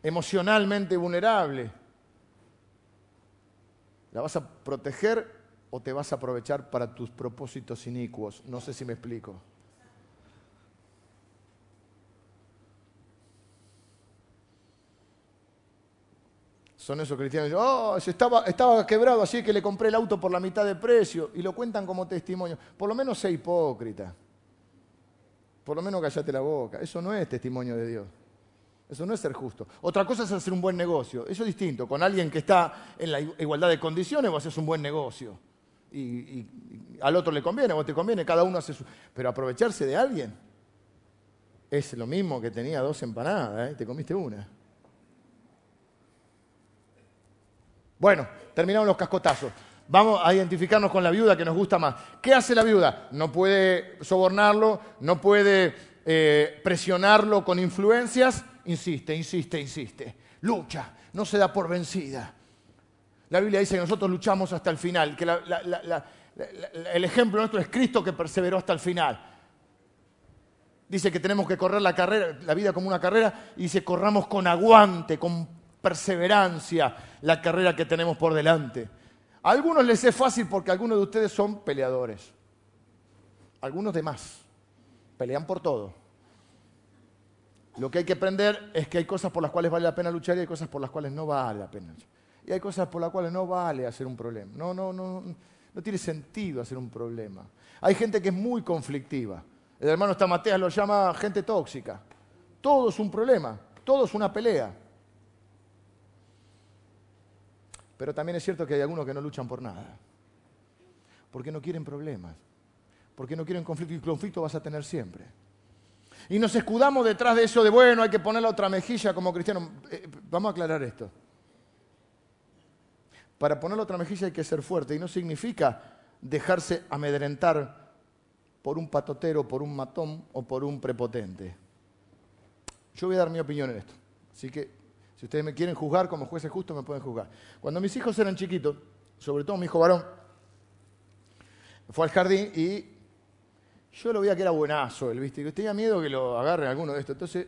emocionalmente vulnerable. ¿La vas a proteger o te vas a aprovechar para tus propósitos inicuos? No sé si me explico. Son esos cristianos que oh, estaba, estaba quebrado, así que le compré el auto por la mitad de precio. Y lo cuentan como testimonio. Por lo menos sé hipócrita. Por lo menos callate la boca. Eso no es testimonio de Dios. Eso no es ser justo. Otra cosa es hacer un buen negocio. Eso es distinto. Con alguien que está en la igualdad de condiciones, vos haces un buen negocio. Y, al otro le conviene, vos te conviene, cada uno hace su... Pero aprovecharse de alguien es lo mismo que tenía dos empanadas, ¿eh? te comiste una. Bueno, terminamos los cascotazos. Vamos a identificarnos con la viuda que nos gusta más. ¿Qué hace la viuda? No puede sobornarlo, no puede eh, presionarlo con influencias. Insiste, insiste, insiste. Lucha, no se da por vencida. La Biblia dice que nosotros luchamos hasta el final, que el ejemplo nuestro es Cristo que perseveró hasta el final. Dice que tenemos que correr la carrera, la vida como una carrera, y dice corramos con aguante, con perseverancia la carrera que tenemos por delante. A algunos les es fácil porque algunos de ustedes son peleadores. Algunos de más. Pelean por todo. Lo que hay que aprender es que hay cosas por las cuales vale la pena luchar y hay cosas por las cuales no vale la pena. Y hay cosas por las cuales no vale hacer un problema. No, no, no, no tiene sentido hacer un problema. Hay gente que es muy conflictiva. El hermano Stamateas lo llama gente tóxica. Todo es un problema, todo es una pelea. Pero también es cierto que hay algunos que no luchan por nada. Porque no quieren problemas. Porque no quieren conflicto y conflicto vas a tener siempre. Y nos escudamos detrás de eso de, bueno, hay que poner la otra mejilla como cristiano. Eh, vamos a aclarar esto. Para poner la otra mejilla hay que ser fuerte y no significa dejarse amedrentar por un patotero, por un matón o por un prepotente. Yo voy a dar mi opinión en esto. Así que si ustedes me quieren juzgar como jueces justos, me pueden juzgar. Cuando mis hijos eran chiquitos, sobre todo mi hijo varón, fue al jardín y yo lo veía que era buenazo él, ¿viste? Y tenía miedo que lo agarren alguno de estos. Entonces,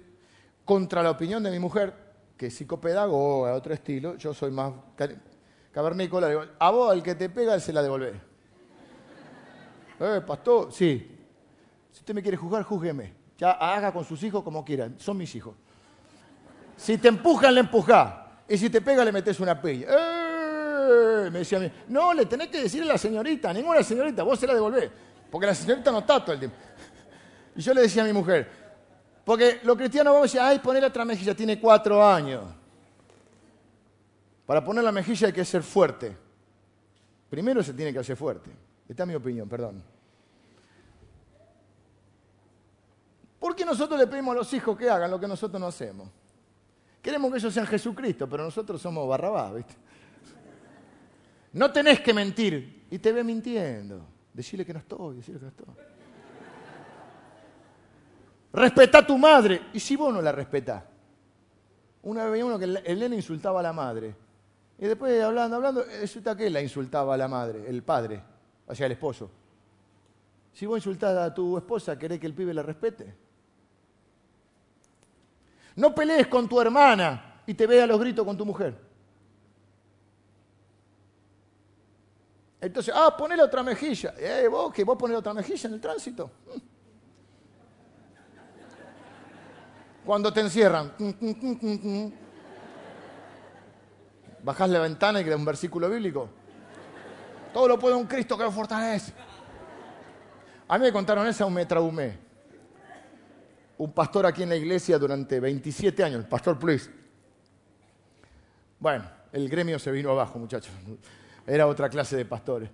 contra la opinión de mi mujer, que es psicopedagoga, otro estilo, yo soy más cavernícola, digo, a vos al que te pega, se la devolvé. ¿Eh, pastor? Sí. Si usted me quiere juzgar, júzgueme. Ya haga con sus hijos como quieran, son mis hijos. Si te empujan, le empujás. Y si te pega, le metes una pella. ¡Eh! Me decía a mí, no, le tenés que decir a la señorita, ninguna señorita, vos se la devolvés. Porque la señorita no está todo el tiempo. Y yo le decía a mi mujer, porque los cristianos vamos a decir, ay, poner otra mejilla, tiene cuatro años. Para poner la mejilla hay que ser fuerte. Primero se tiene que hacer fuerte. Esta es mi opinión, perdón. ¿Por qué nosotros le pedimos a los hijos que hagan lo que nosotros no hacemos? Queremos que ellos sean Jesucristo, pero nosotros somos Barrabás, ¿viste? No tenés que mentir. Y te ve mintiendo. Decirle que no estoy, decirle que no estoy. Respeta a tu madre. ¿Y si vos no la respetás? Una vez veía uno que el nene insultaba a la madre. Y después, hablando, hablando, resulta que él la insultaba a la madre, el padre, o sea, el esposo. Si vos insultás a tu esposa, ¿querés que el pibe la respete? No pelees con tu hermana y te vea los gritos con tu mujer. Entonces, ah, ponele otra mejilla. Eh, vos, que vos ponés otra mejilla en el tránsito. Cuando te encierran. Bajás la ventana y creas un versículo bíblico. Todo lo puede un Cristo que lo fortalece. A mí me contaron esa, me traumé. Un pastor aquí en la iglesia durante 27 años, el pastor Pluis. Bueno, el gremio se vino abajo, muchachos. Era otra clase de pastores.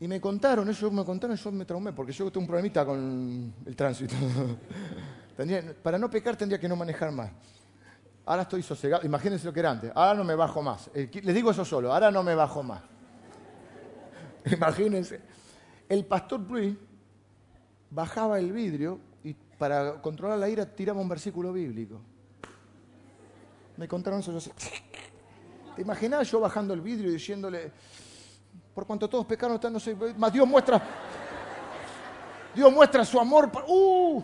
Y me contaron, ellos me contaron, yo me traumé, porque yo tengo un problemita con el tránsito. [LAUGHS] para no pecar tendría que no manejar más. Ahora estoy sosegado. Imagínense lo que era antes. Ahora no me bajo más. Les digo eso solo. Ahora no me bajo más. [LAUGHS] Imagínense. El pastor Pluy bajaba el vidrio para controlar la ira tiraba un versículo bíblico. Me contaron eso. Yo [LAUGHS] ¿Te imaginas yo bajando el vidrio y diciéndole, por cuanto todos pecaron, no sé, más Dios muestra, Dios muestra su amor. ¡Uh!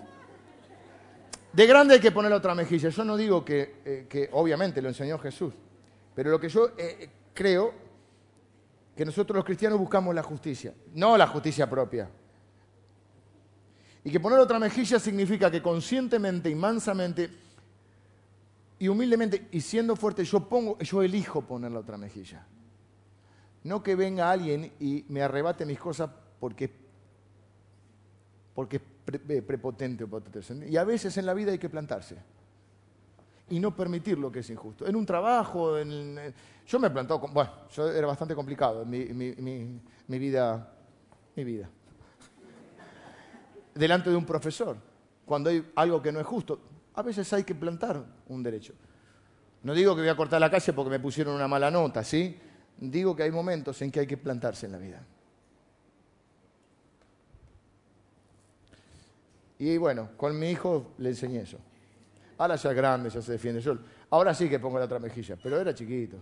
De grande hay que poner otra mejilla. Yo no digo que, eh, obviamente lo enseñó Jesús, pero lo que yo eh, creo que nosotros los cristianos buscamos la justicia, no la justicia propia. Y que poner otra mejilla significa que conscientemente y mansamente y humildemente y siendo fuerte yo pongo, yo elijo poner la otra mejilla. No que venga alguien y me arrebate mis cosas porque, porque eh, prepotente o potente. Y a veces en la vida hay que plantarse y no permitir lo que es injusto. En un trabajo, en, yo me he plantado, bueno, yo era bastante complicado en mi, vida, mi vida. Delante de un profesor, cuando hay algo que no es justo, a veces hay que plantar un derecho. No digo que voy a cortar la calle porque me pusieron una mala nota, ¿sí? Digo que hay momentos en que hay que plantarse en la vida. Y bueno, con mi hijo le enseñé eso. Ahora ya es grande, ya se defiende yo. Ahora sí que pongo la otra mejilla, pero era chiquito.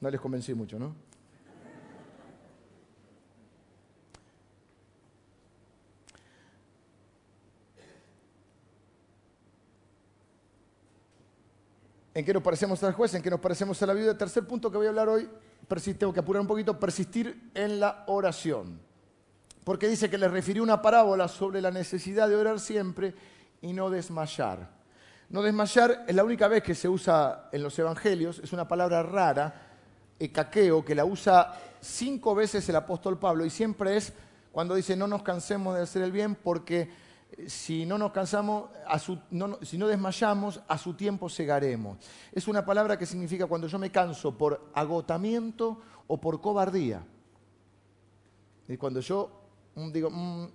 No les convencí mucho, ¿no? ¿En qué nos parecemos al juez? ¿En qué nos parecemos a la vida? Tercer punto que voy a hablar hoy, tengo que apurar un poquito, persistir en la oración porque dice que le refirió una parábola sobre la necesidad de orar siempre y no desmayar. No desmayar es la única vez que se usa en los evangelios, es una palabra rara, caqueo, que la usa cinco veces el apóstol Pablo y siempre es cuando dice no nos cansemos de hacer el bien porque si no nos cansamos, si no desmayamos, a su tiempo segaremos. Es una palabra que significa cuando yo me canso por agotamiento o por cobardía. Y cuando yo digo, mm,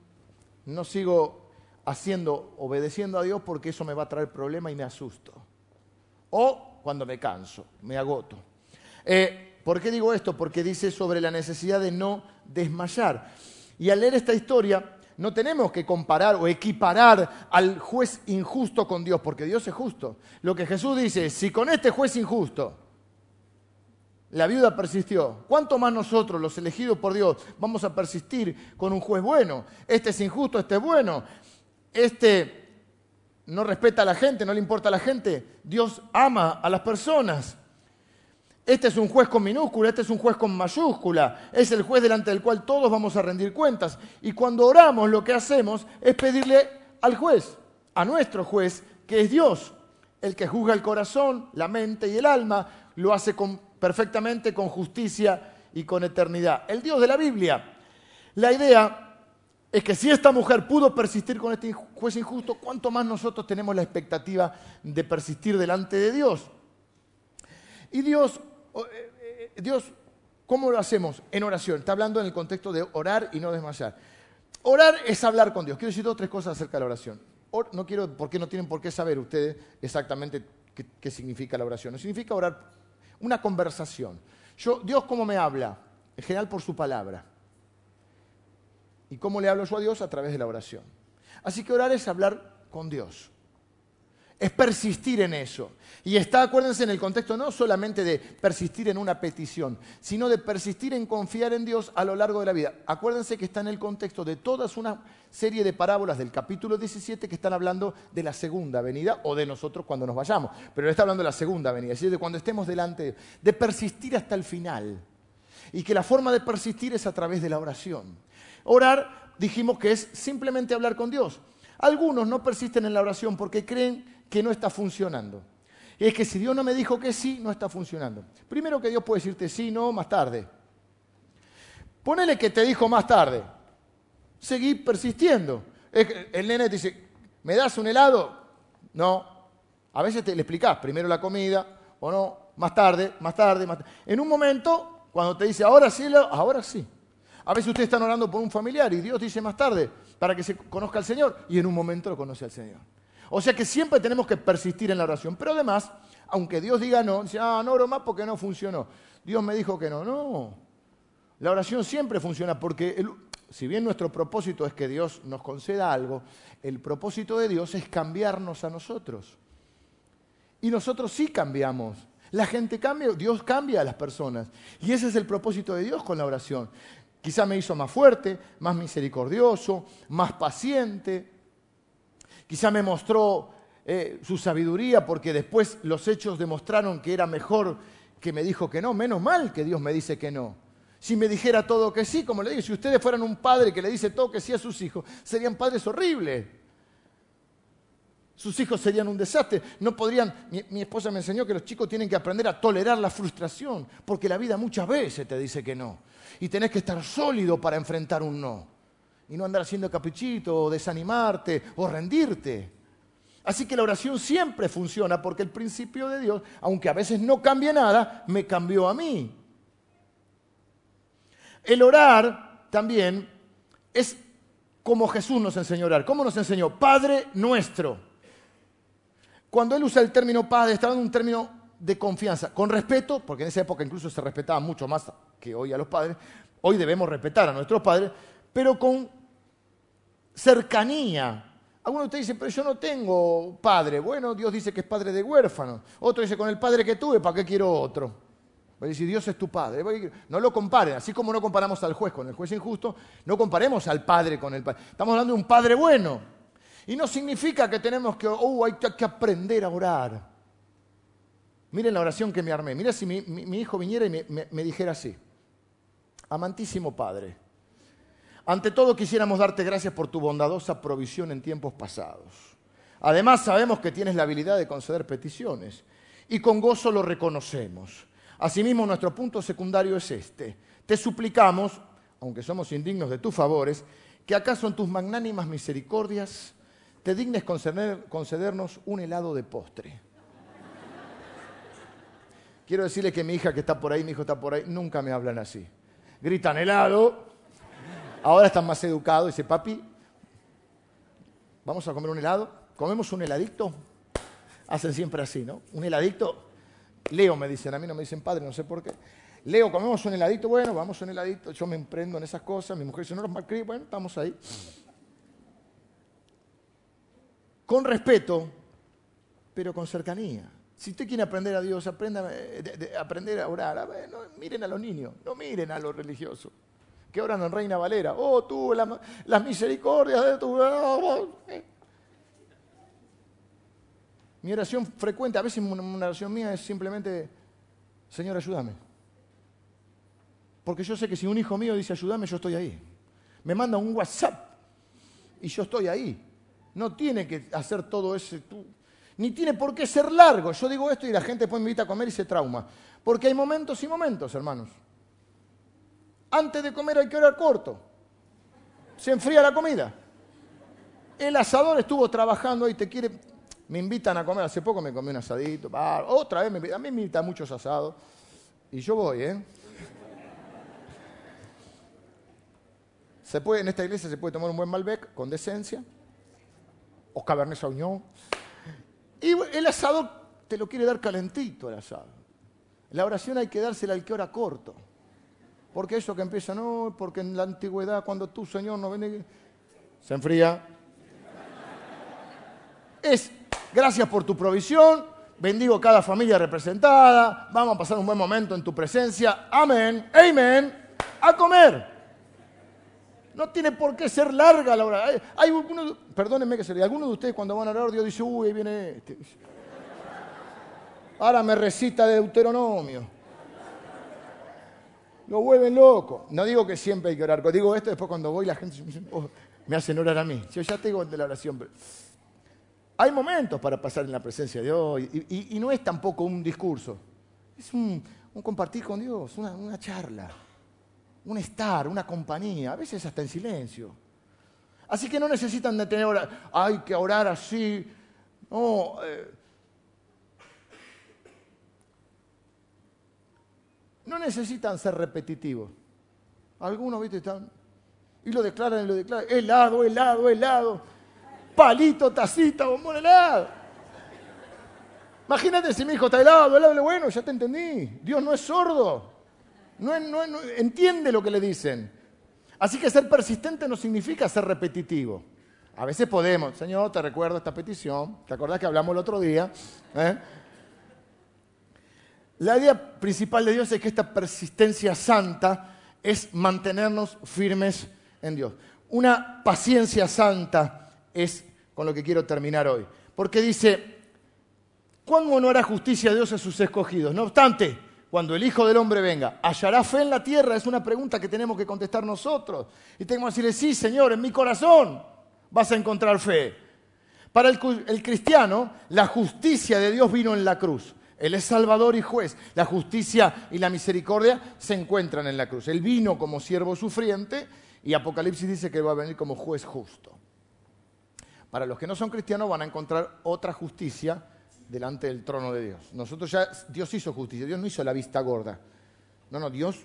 no sigo haciendo, obedeciendo a Dios porque eso me va a traer problema y me asusto. O cuando me canso, me agoto. Eh, ¿Por qué digo esto? Porque dice sobre la necesidad de no desmayar. Y al leer esta historia, no tenemos que comparar o equiparar al juez injusto con Dios, porque Dios es justo. Lo que Jesús dice, si con este juez injusto la viuda persistió. ¿Cuánto más nosotros, los elegidos por Dios, vamos a persistir con un juez bueno? Este es injusto, este es bueno. Este no respeta a la gente, no le importa a la gente. Dios ama a las personas. Este es un juez con minúscula, este es un juez con mayúscula. Es el juez delante del cual todos vamos a rendir cuentas. Y cuando oramos lo que hacemos es pedirle al juez, a nuestro juez, que es Dios, el que juzga el corazón, la mente y el alma, lo hace perfectamente con justicia y con eternidad. El Dios de la Biblia. La idea es que si esta mujer pudo persistir con este juez injusto, ¿cuánto más nosotros tenemos la expectativa de persistir delante de Dios? Y Dios, Dios, ¿cómo lo hacemos? En oración. Está hablando en el contexto de orar y no desmayar. Orar es hablar con Dios. Quiero decir dos o tres cosas acerca de la oración. No quiero, porque no tienen por qué saber ustedes exactamente qué, significa la oración. Significa orar una conversación. Yo, Dios cómo me habla? En general por su palabra. ¿Y cómo le hablo yo a Dios? A través de la oración. Así que orar es hablar con Dios. Es persistir en eso. Y está, acuérdense, en el contexto no solamente de persistir en una petición, sino de persistir en confiar en Dios a lo largo de la vida. Acuérdense que está en el contexto de todas una serie de parábolas del capítulo 17 que están hablando de la segunda venida o de nosotros cuando nos vayamos. Pero está hablando de la segunda venida, es decir, de cuando estemos delante, de persistir hasta el final. Y que la forma de persistir es a través de la oración. Orar, dijimos que es simplemente hablar con Dios. Algunos no persisten en la oración porque creen que no está funcionando. Y es que si Dios no me dijo que sí, no está funcionando. Primero que Dios puede decirte sí, no, más tarde. Ponele que te dijo más tarde. Seguí persistiendo. El nene te dice, ¿me das un helado? No. A veces te le explicás primero la comida o no, más tarde, más tarde, más tarde. En un momento, cuando te dice, ahora sí, ahora sí. A veces ustedes están orando por un familiar y Dios dice más tarde para que se conozca al Señor y en un momento lo conoce al Señor. O sea que siempre tenemos que persistir en la oración. Pero además, aunque Dios diga no, dice, ah, no oro más porque no funcionó. Dios me dijo que no. No. La oración siempre funciona porque, si bien nuestro propósito es que Dios nos conceda algo, el propósito de Dios es cambiarnos a nosotros. Y nosotros sí cambiamos. La gente cambia, Dios cambia a las personas. Y ese es el propósito de Dios con la oración. Quizá me hizo más fuerte, más misericordioso, más paciente, Quizá me mostró eh, su sabiduría porque después los hechos demostraron que era mejor que me dijo que no. Menos mal que Dios me dice que no. Si me dijera todo que sí, como le digo, si ustedes fueran un padre que le dice todo que sí a sus hijos, serían padres horribles. Sus hijos serían un desastre. No podrían. Mi, mi, esposa me enseñó que los chicos tienen que aprender a tolerar la frustración, porque la vida muchas veces te dice que no. Y tenés que estar sólido para enfrentar un no y no andar haciendo caprichito o desanimarte o rendirte. Así que la oración siempre funciona porque el principio de Dios, aunque a veces no cambie nada, me cambió a mí. El orar también es como Jesús nos enseñó a orar. ¿Cómo nos enseñó? Padre nuestro. Cuando él usa el término Padre, está hablando un término de confianza, con respeto, porque en esa época incluso se respetaba mucho más que hoy a los padres. Hoy debemos respetar a nuestros padres, pero con cercanía. Algunos de ustedes dicen, pero yo no tengo padre. Bueno, Dios dice que es padre de huérfanos. Otro dice, con el padre que tuve, ¿para qué quiero otro? A decir, Dios es tu padre. No lo comparen. Así como no comparamos al juez con el juez injusto, no comparemos al padre con el padre. Estamos hablando de un padre bueno. Y no significa que tenemos que, oh, hay que aprender a orar. Miren la oración que me armé. Mira si mi, hijo viniera y me dijera así. Amantísimo Padre, ante todo quisiéramos darte gracias por tu bondadosa provisión en tiempos pasados. Además sabemos que tienes la habilidad de conceder peticiones y con gozo lo reconocemos. Asimismo, nuestro punto secundario es este. Te suplicamos, aunque somos indignos de tus favores, que acaso en tus magnánimas misericordias te dignes concedernos un helado de postre. Quiero decirle que mi hija que está por ahí, mi hijo está por ahí, nunca me hablan así. Gritan helado Ahora están más educados. Dice, papi, vamos a comer un helado. ¿Comemos un heladito? Hacen siempre así, ¿no? Un heladito. Leo me dicen, a mí no me dicen padre, no sé por qué. Leo, comemos un heladito, bueno, vamos a un heladito. Yo me emprendo en esas cosas. Mi mujer dice, no los malcrié, bueno, estamos ahí. Con respeto, pero con cercanía. Si usted quiere aprender a Dios, aprenda, eh, aprender a orar. miren a los niños, no miren a los religiosos que oran en Reina Valera. Oh, tú, las misericordias de tu... Mi oración frecuente, a veces una oración mía es simplemente, Señor, ayúdame. Porque yo sé que si un hijo mío dice ayúdame, yo estoy ahí. Me manda un WhatsApp y yo estoy ahí. No tiene que hacer todo ese... Ni tiene por qué ser largo. Yo digo esto y la gente después me invita a comer y se trauma. Porque hay momentos y momentos, hermanos. Antes de comer hay que orar corto. Se enfría la comida. El asador estuvo trabajando y te quiere. Me invitan a comer. Hace poco me comí un asadito. otra vez me invitan. A mí me invitan muchos asados. Y yo voy, ¿eh? Se puede, en esta iglesia se puede tomar un buen Malbec con decencia. O Cabernet Sauvignon. Y el asado te lo quiere dar calentito el asado. La oración hay que dársela al que ora corto. Porque eso que empieza, no, porque en la antigüedad, cuando tú, Señor, no viene, se enfría. Es gracias por tu provisión, bendigo cada familia representada, vamos a pasar un buen momento en tu presencia, amén, amén, a comer. No tiene por qué ser larga la hora. Hay, hay algunos, perdónenme que se le algunos de ustedes cuando van a orar, Dios dice, uy, ahí viene este. Ahora me recita de Deuteronomio. Lo vuelven loco. No digo que siempre hay que orar, digo esto después cuando voy la gente oh, me hacen orar a mí. Yo ya tengo de la oración. Hay momentos para pasar en la presencia de Dios y, no es tampoco un discurso. Es un, compartir con Dios, una, charla un estar, una compañía, a veces hasta en silencio. Así que no necesitan de tener, hay que orar así. No, eh, no necesitan ser repetitivos. Algunos, viste, están, y lo declaran y lo declaran, helado, helado, helado, palito, tacita, bombón helado. Imagínate si mi hijo está helado, helado, bueno, ya te entendí. Dios no es sordo. No, no, entiende lo que le dicen. Así que ser persistente no significa ser repetitivo. A veces podemos, Señor, te recuerdo esta petición, ¿te acordás que hablamos el otro día? ¿Eh? La idea principal de Dios es que esta persistencia santa es mantenernos firmes en Dios. Una paciencia santa es con lo que quiero terminar hoy. Porque dice, ¿cuándo no hará justicia a Dios a sus escogidos? No obstante, cuando el Hijo del Hombre venga, ¿hallará fe en la tierra? Es una pregunta que tenemos que contestar nosotros. Y tenemos que decirle, sí, Señor, en mi corazón vas a encontrar fe. Para el, el cristiano, la justicia de Dios vino en la cruz. Él es Salvador y juez. La justicia y la misericordia se encuentran en la cruz. Él vino como siervo sufriente y Apocalipsis dice que va a venir como juez justo. Para los que no son cristianos van a encontrar otra justicia delante del trono de Dios. Nosotros ya, Dios hizo justicia, Dios no hizo la vista gorda. No, no, Dios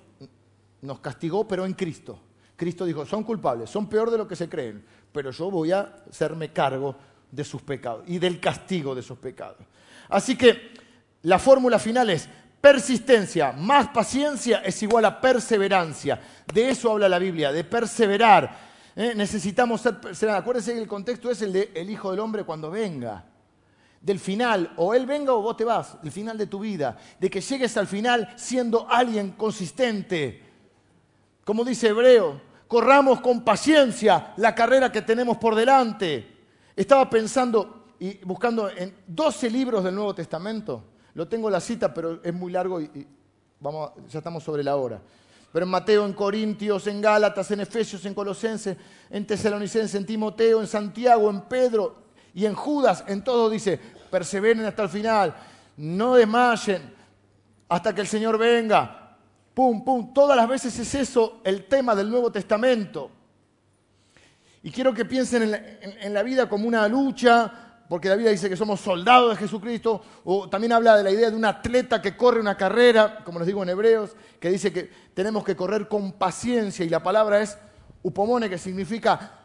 nos castigó, pero en Cristo. Cristo dijo, son culpables, son peor de lo que se creen, pero yo voy a hacerme cargo de sus pecados y del castigo de sus pecados. Así que la fórmula final es persistencia más paciencia es igual a perseverancia. De eso habla la Biblia, de perseverar. ¿Eh? Necesitamos ser perseverados. Acuérdense que el contexto es el de el Hijo del Hombre cuando venga del final, o Él venga o vos te vas, el final de tu vida, de que llegues al final siendo alguien consistente. Como dice Hebreo, corramos con paciencia la carrera que tenemos por delante. Estaba pensando y buscando en 12 libros del Nuevo Testamento. Lo tengo la cita, pero es muy largo y, vamos, ya estamos sobre la hora. Pero en Mateo, en Corintios, en Gálatas, en Efesios, en Colosenses, en Tesalonicenses, en Timoteo, en Santiago, en Pedro, y en Judas, en todo dice, perseveren hasta el final, no desmayen hasta que el Señor venga. Pum, pum. Todas las veces es eso el tema del Nuevo Testamento. Y quiero que piensen en la, en la vida como una lucha, porque la Biblia dice que somos soldados de Jesucristo, o también habla de la idea de un atleta que corre una carrera, como les digo en Hebreos, que dice que tenemos que correr con paciencia, y la palabra es upomone, que significa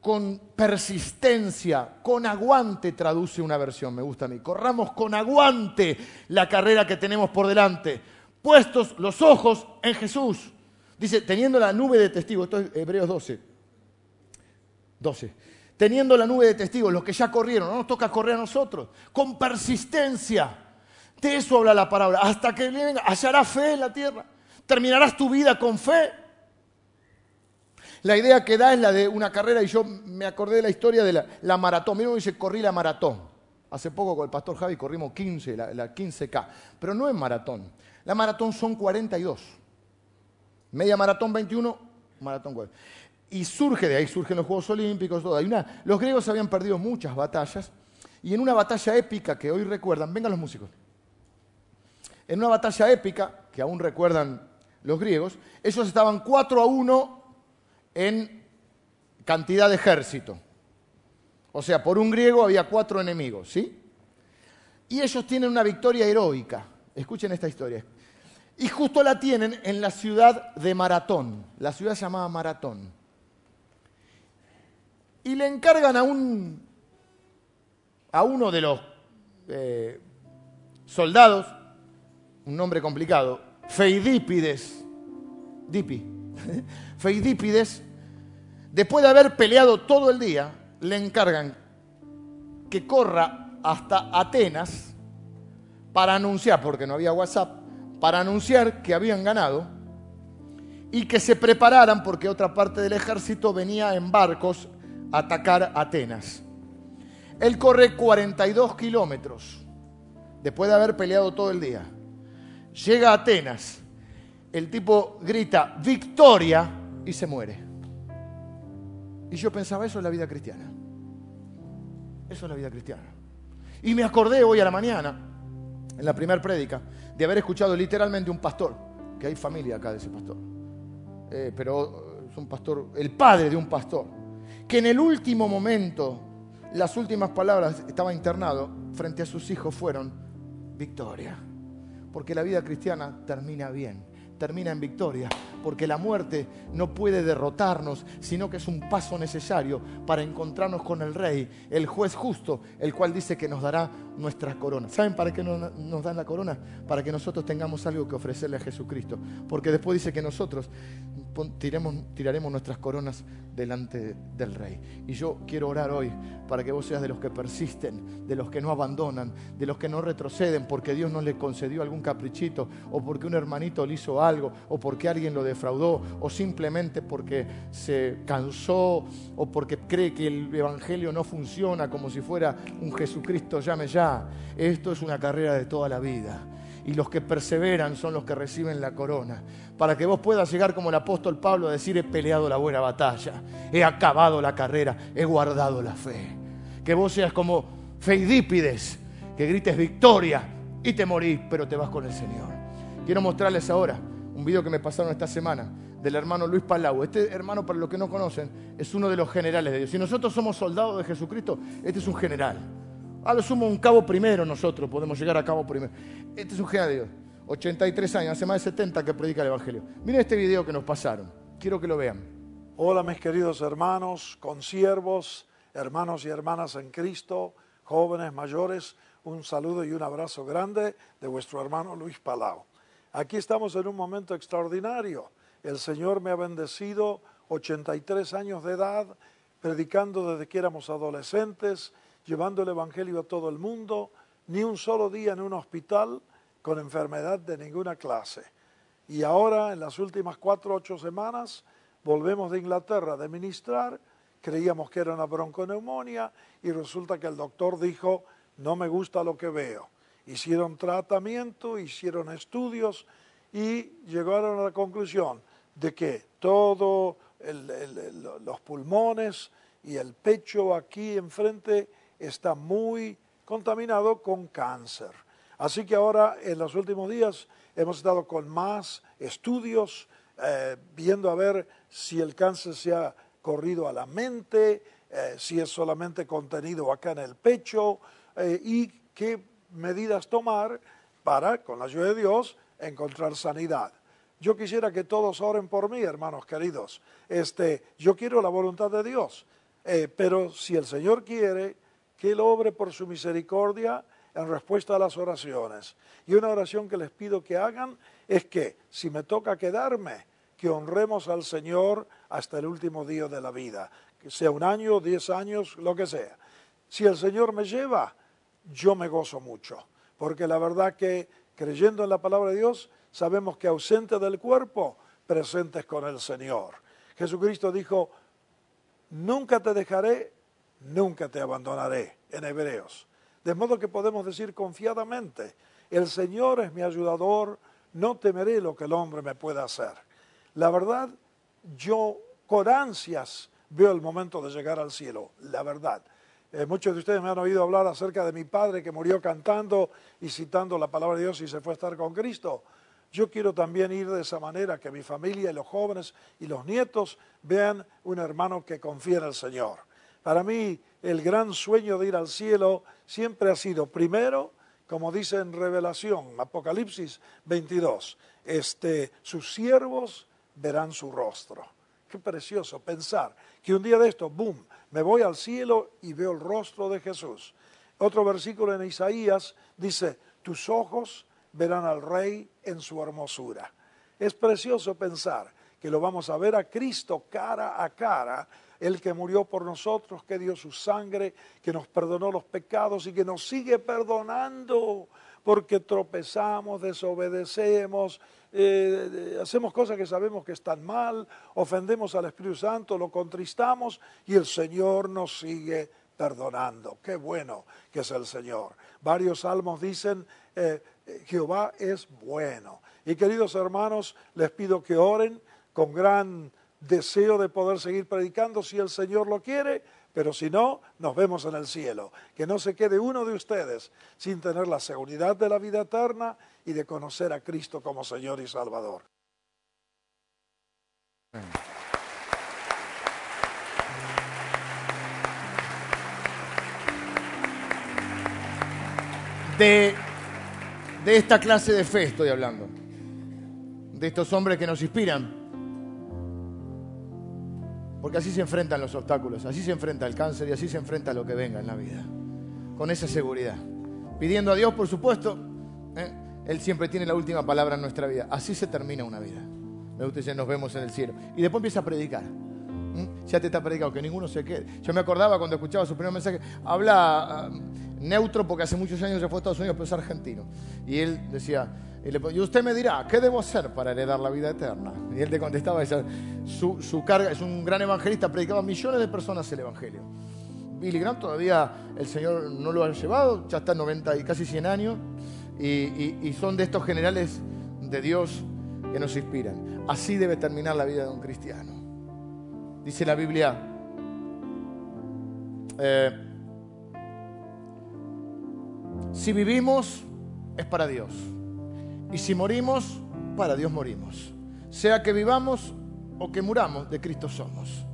con persistencia, con aguante, traduce una versión, me gusta a mí. Corramos con aguante la carrera que tenemos por delante, puestos los ojos en Jesús. Dice, teniendo la nube de testigos, esto es Hebreos 12. 12. Teniendo la nube de testigos, los que ya corrieron, no nos toca correr a nosotros, con persistencia. De eso habla la palabra. Hasta que venga, hallará fe en la tierra. Terminarás tu vida con fe. La idea que da es la de una carrera y yo me acordé de la historia de la, maratón. Mira, dice, corrí la maratón. Hace poco con el pastor Javi corrimos 15, la, 15K. Pero no es maratón. La maratón son 42. Media maratón 21, maratón 40. Y surge de ahí, surgen los Juegos Olímpicos, todo. Hay una, los griegos habían perdido muchas batallas. Y en una batalla épica que hoy recuerdan, vengan los músicos. En una batalla épica, que aún recuerdan los griegos, ellos estaban 4 a 1 en cantidad de ejército. O sea, por un griego había cuatro enemigos, ¿sí? Y ellos tienen una victoria heroica. Escuchen esta historia. Y justo la tienen en la ciudad de Maratón. La ciudad se llamaba Maratón. Y le encargan a un a uno de los eh, soldados, un nombre complicado, Feidípides, Dipi, [LAUGHS] Feidípides, después de haber peleado todo el día, le encargan que corra hasta Atenas para anunciar, porque no había WhatsApp, para anunciar que habían ganado y que se prepararan porque otra parte del ejército venía en barcos atacar Atenas. Él corre 42 kilómetros después de haber peleado todo el día. Llega a Atenas, el tipo grita victoria y se muere. Y yo pensaba, eso es la vida cristiana. Eso es la vida cristiana. Y me acordé hoy a la mañana, en la primera prédica, de haber escuchado literalmente un pastor, que hay familia acá de ese pastor, eh, pero es un pastor, el padre de un pastor, que en el último momento, las últimas palabras, estaba internado, frente a sus hijos fueron, victoria. Porque la vida cristiana termina bien termina en victoria, porque la muerte no puede derrotarnos, sino que es un paso necesario para encontrarnos con el Rey, el juez justo, el cual dice que nos dará nuestra corona. ¿Saben para qué nos dan la corona? Para que nosotros tengamos algo que ofrecerle a Jesucristo, porque después dice que nosotros tiraremos nuestras coronas delante del Rey. Y yo quiero orar hoy para que vos seas de los que persisten, de los que no abandonan, de los que no retroceden porque Dios no le concedió algún caprichito o porque un hermanito le hizo algo o porque alguien lo defraudó o simplemente porque se cansó o porque cree que el Evangelio no funciona como si fuera un Jesucristo llame ya. Esto es una carrera de toda la vida y los que perseveran son los que reciben la corona. Para que vos puedas llegar como el apóstol Pablo a decir, he peleado la buena batalla, he acabado la carrera, he guardado la fe. Que vos seas como Feidípides, que grites victoria y te morís, pero te vas con el Señor. Quiero mostrarles ahora un video que me pasaron esta semana del hermano Luis Palau. Este hermano, para los que no conocen, es uno de los generales de Dios. Si nosotros somos soldados de Jesucristo, este es un general. A lo sumo un cabo primero nosotros podemos llegar a cabo primero. Este es un general de Dios. 83 años, hace más de 70 que predica el Evangelio. Miren este video que nos pasaron. Quiero que lo vean. Hola mis queridos hermanos, consiervos, hermanos y hermanas en Cristo, jóvenes, mayores, un saludo y un abrazo grande de vuestro hermano Luis Palau. Aquí estamos en un momento extraordinario. El Señor me ha bendecido 83 años de edad, predicando desde que éramos adolescentes, llevando el Evangelio a todo el mundo, ni un solo día en un hospital con enfermedad de ninguna clase. Y ahora, en las últimas cuatro o ocho semanas, volvemos de Inglaterra de ministrar, creíamos que era una bronconeumonía y resulta que el doctor dijo, no me gusta lo que veo. Hicieron tratamiento, hicieron estudios y llegaron a la conclusión de que todos los pulmones y el pecho aquí enfrente está muy contaminado con cáncer. Así que ahora, en los últimos días, hemos estado con más estudios, eh, viendo a ver si el cáncer se ha corrido a la mente, eh, si es solamente contenido acá en el pecho eh, y qué medidas tomar para, con la ayuda de Dios, encontrar sanidad. Yo quisiera que todos oren por mí, hermanos queridos. Este, yo quiero la voluntad de Dios, pero si el Señor quiere, que Él obre por su misericordia en respuesta a las oraciones. Y una oración que les pido que hagan es que, si me toca quedarme, que honremos al Señor hasta el último día de la vida, que sea un año, diez años, lo que sea. Si el Señor me lleva, yo me gozo mucho, porque la verdad que creyendo en la palabra de Dios, sabemos que ausente del cuerpo, presentes con el Señor. Jesucristo dijo, nunca te dejaré nunca te abandonaré, en Hebreos. De modo que podemos decir confiadamente, el Señor es mi ayudador, no temeré lo que el hombre me pueda hacer. La verdad, yo con ansias veo el momento de llegar al cielo, la verdad. Eh, muchos de ustedes me han oído hablar acerca de mi padre que murió cantando y citando la palabra de Dios y se fue a estar con Cristo. Yo quiero también ir de esa manera, que mi familia y los jóvenes y los nietos vean un hermano que confía en el Señor. Para mí, el gran sueño de ir al cielo siempre ha sido, primero, como dice en Revelación, Apocalipsis 22, este, sus siervos verán su rostro. Qué precioso pensar que un día de esto, boom, me voy al cielo y veo el rostro de Jesús. Otro versículo en Isaías dice, tus ojos verán al Rey en su hermosura. Es precioso pensar que lo vamos a ver a Cristo cara a cara el que murió por nosotros, que dio su sangre, que nos perdonó los pecados y que nos sigue perdonando porque tropezamos, desobedecemos, eh, hacemos cosas que sabemos que están mal, ofendemos al Espíritu Santo, lo contristamos y el Señor nos sigue perdonando. Qué bueno que es el Señor. Varios salmos dicen, eh, Jehová es bueno. Y queridos hermanos, les pido que oren con gran deseo de poder seguir predicando si el Señor lo quiere, pero si no, nos vemos en el cielo. Que no se quede uno de ustedes sin tener la seguridad de la vida eterna y de conocer a Cristo como Señor y Salvador. De, esta clase de fe estoy hablando. De estos hombres que nos inspiran porque así se enfrentan los obstáculos, así se enfrenta el cáncer y así se enfrenta lo que venga en la vida. Con esa seguridad. Pidiendo a Dios, por supuesto, ¿eh? Él siempre tiene la última palabra en nuestra vida. Así se termina una vida. Me gusta decir, nos vemos en el cielo. Y después empieza a predicar. Ya te está predicado, que ninguno se quede. Yo me acordaba cuando escuchaba su primer mensaje, habla ah, neutro porque hace muchos años se fue a Estados Unidos, pero es argentino. Y él decía, y, usted me dirá, ¿qué debo hacer para heredar la vida eterna? Y él te contestaba, su, su carga, es un gran evangelista, predicaba a millones de personas el evangelio. Billy Graham todavía el Señor no lo ha llevado, ya está 90 y casi 100 años, y, son de estos generales de Dios que nos inspiran. Así debe terminar la vida de un cristiano. Dice la Biblia, eh, si vivimos es para Dios. Y si morimos, para Dios morimos. Sea que vivamos o que muramos, de Cristo somos.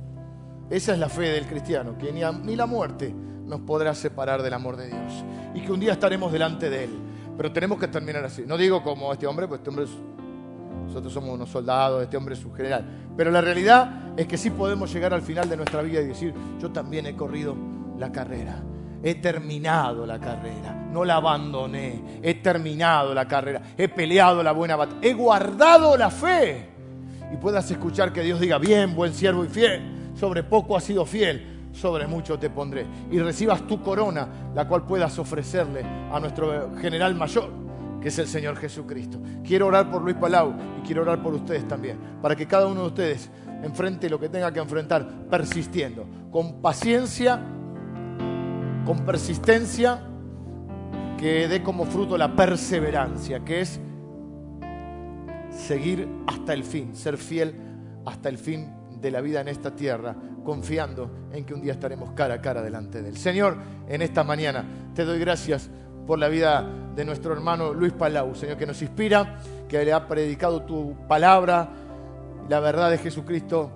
Esa es la fe del cristiano, que ni, la muerte nos podrá separar del amor de Dios. Y que un día estaremos delante de Él. Pero tenemos que terminar así. No digo como este hombre, pues este hombre nosotros somos unos soldados, este hombre es su general. Pero la realidad es que sí podemos llegar al final de nuestra vida y decir, yo también he corrido la carrera he terminado la carrera, no la abandoné, he terminado la carrera, he peleado la buena batalla, he guardado la fe. Y puedas escuchar que Dios diga, bien, buen siervo y fiel, sobre poco has sido fiel, sobre mucho te pondré. Y recibas tu corona, la cual puedas ofrecerle a nuestro general mayor, que es el Señor Jesucristo. Quiero orar por Luis Palau y quiero orar por ustedes también, para que cada uno de ustedes enfrente lo que tenga que enfrentar, persistiendo, con paciencia con persistencia que dé como fruto la perseverancia, que es seguir hasta el fin, ser fiel hasta el fin de la vida en esta tierra, confiando en que un día estaremos cara a cara delante de Él. Señor, en esta mañana te doy gracias por la vida de nuestro hermano Luis Palau, Señor, que nos inspira, que le ha predicado tu palabra, la verdad de Jesucristo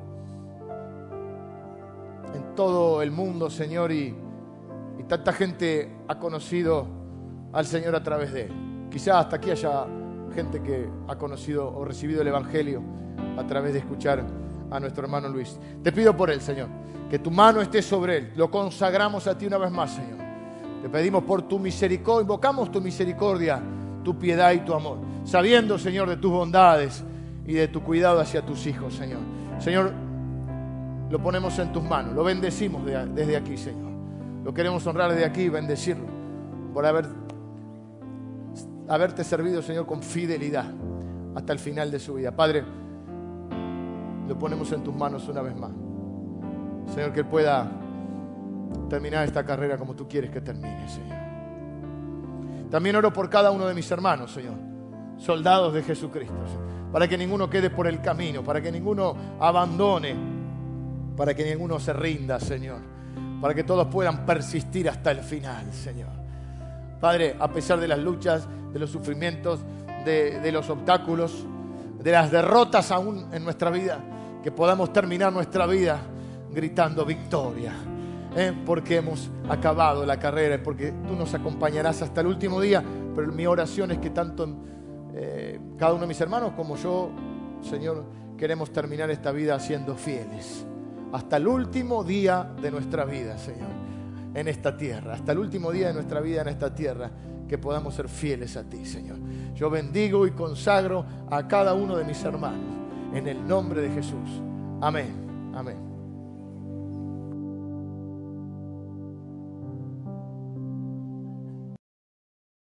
en todo el mundo, Señor, y y tanta gente ha conocido al Señor a través de él. Quizás hasta aquí haya gente que ha conocido o recibido el Evangelio a través de escuchar a nuestro hermano Luis. Te pido por él, Señor, que tu mano esté sobre él. Lo consagramos a ti una vez más, Señor. Te pedimos por tu misericordia, invocamos tu misericordia, tu piedad y tu amor, sabiendo, Señor, de tus bondades y de tu cuidado hacia tus hijos, Señor. Señor, lo ponemos en tus manos, lo bendecimos desde aquí, Señor. Lo queremos honrar desde aquí y bendecirlo por haber, haberte servido, Señor, con fidelidad hasta el final de su vida. Padre, lo ponemos en tus manos una vez más. Señor, que pueda terminar esta carrera como tú quieres que termine, Señor. También oro por cada uno de mis hermanos, Señor, soldados de Jesucristo, para que ninguno quede por el camino, para que ninguno abandone, para que ninguno se rinda, Señor para que todos puedan persistir hasta el final, Señor. Padre, a pesar de las luchas, de los sufrimientos, de, los obstáculos, de las derrotas aún en nuestra vida, que podamos terminar nuestra vida gritando victoria. ¿eh? Porque hemos acabado la carrera, porque tú nos acompañarás hasta el último día. Pero mi oración es que tanto eh, cada uno de mis hermanos como yo, Señor, queremos terminar esta vida siendo fieles hasta el último día de nuestra vida, Señor, en esta tierra, hasta el último día de nuestra vida en esta tierra, que podamos ser fieles a ti, Señor. Yo bendigo y consagro a cada uno de mis hermanos en el nombre de Jesús. Amén. Amén.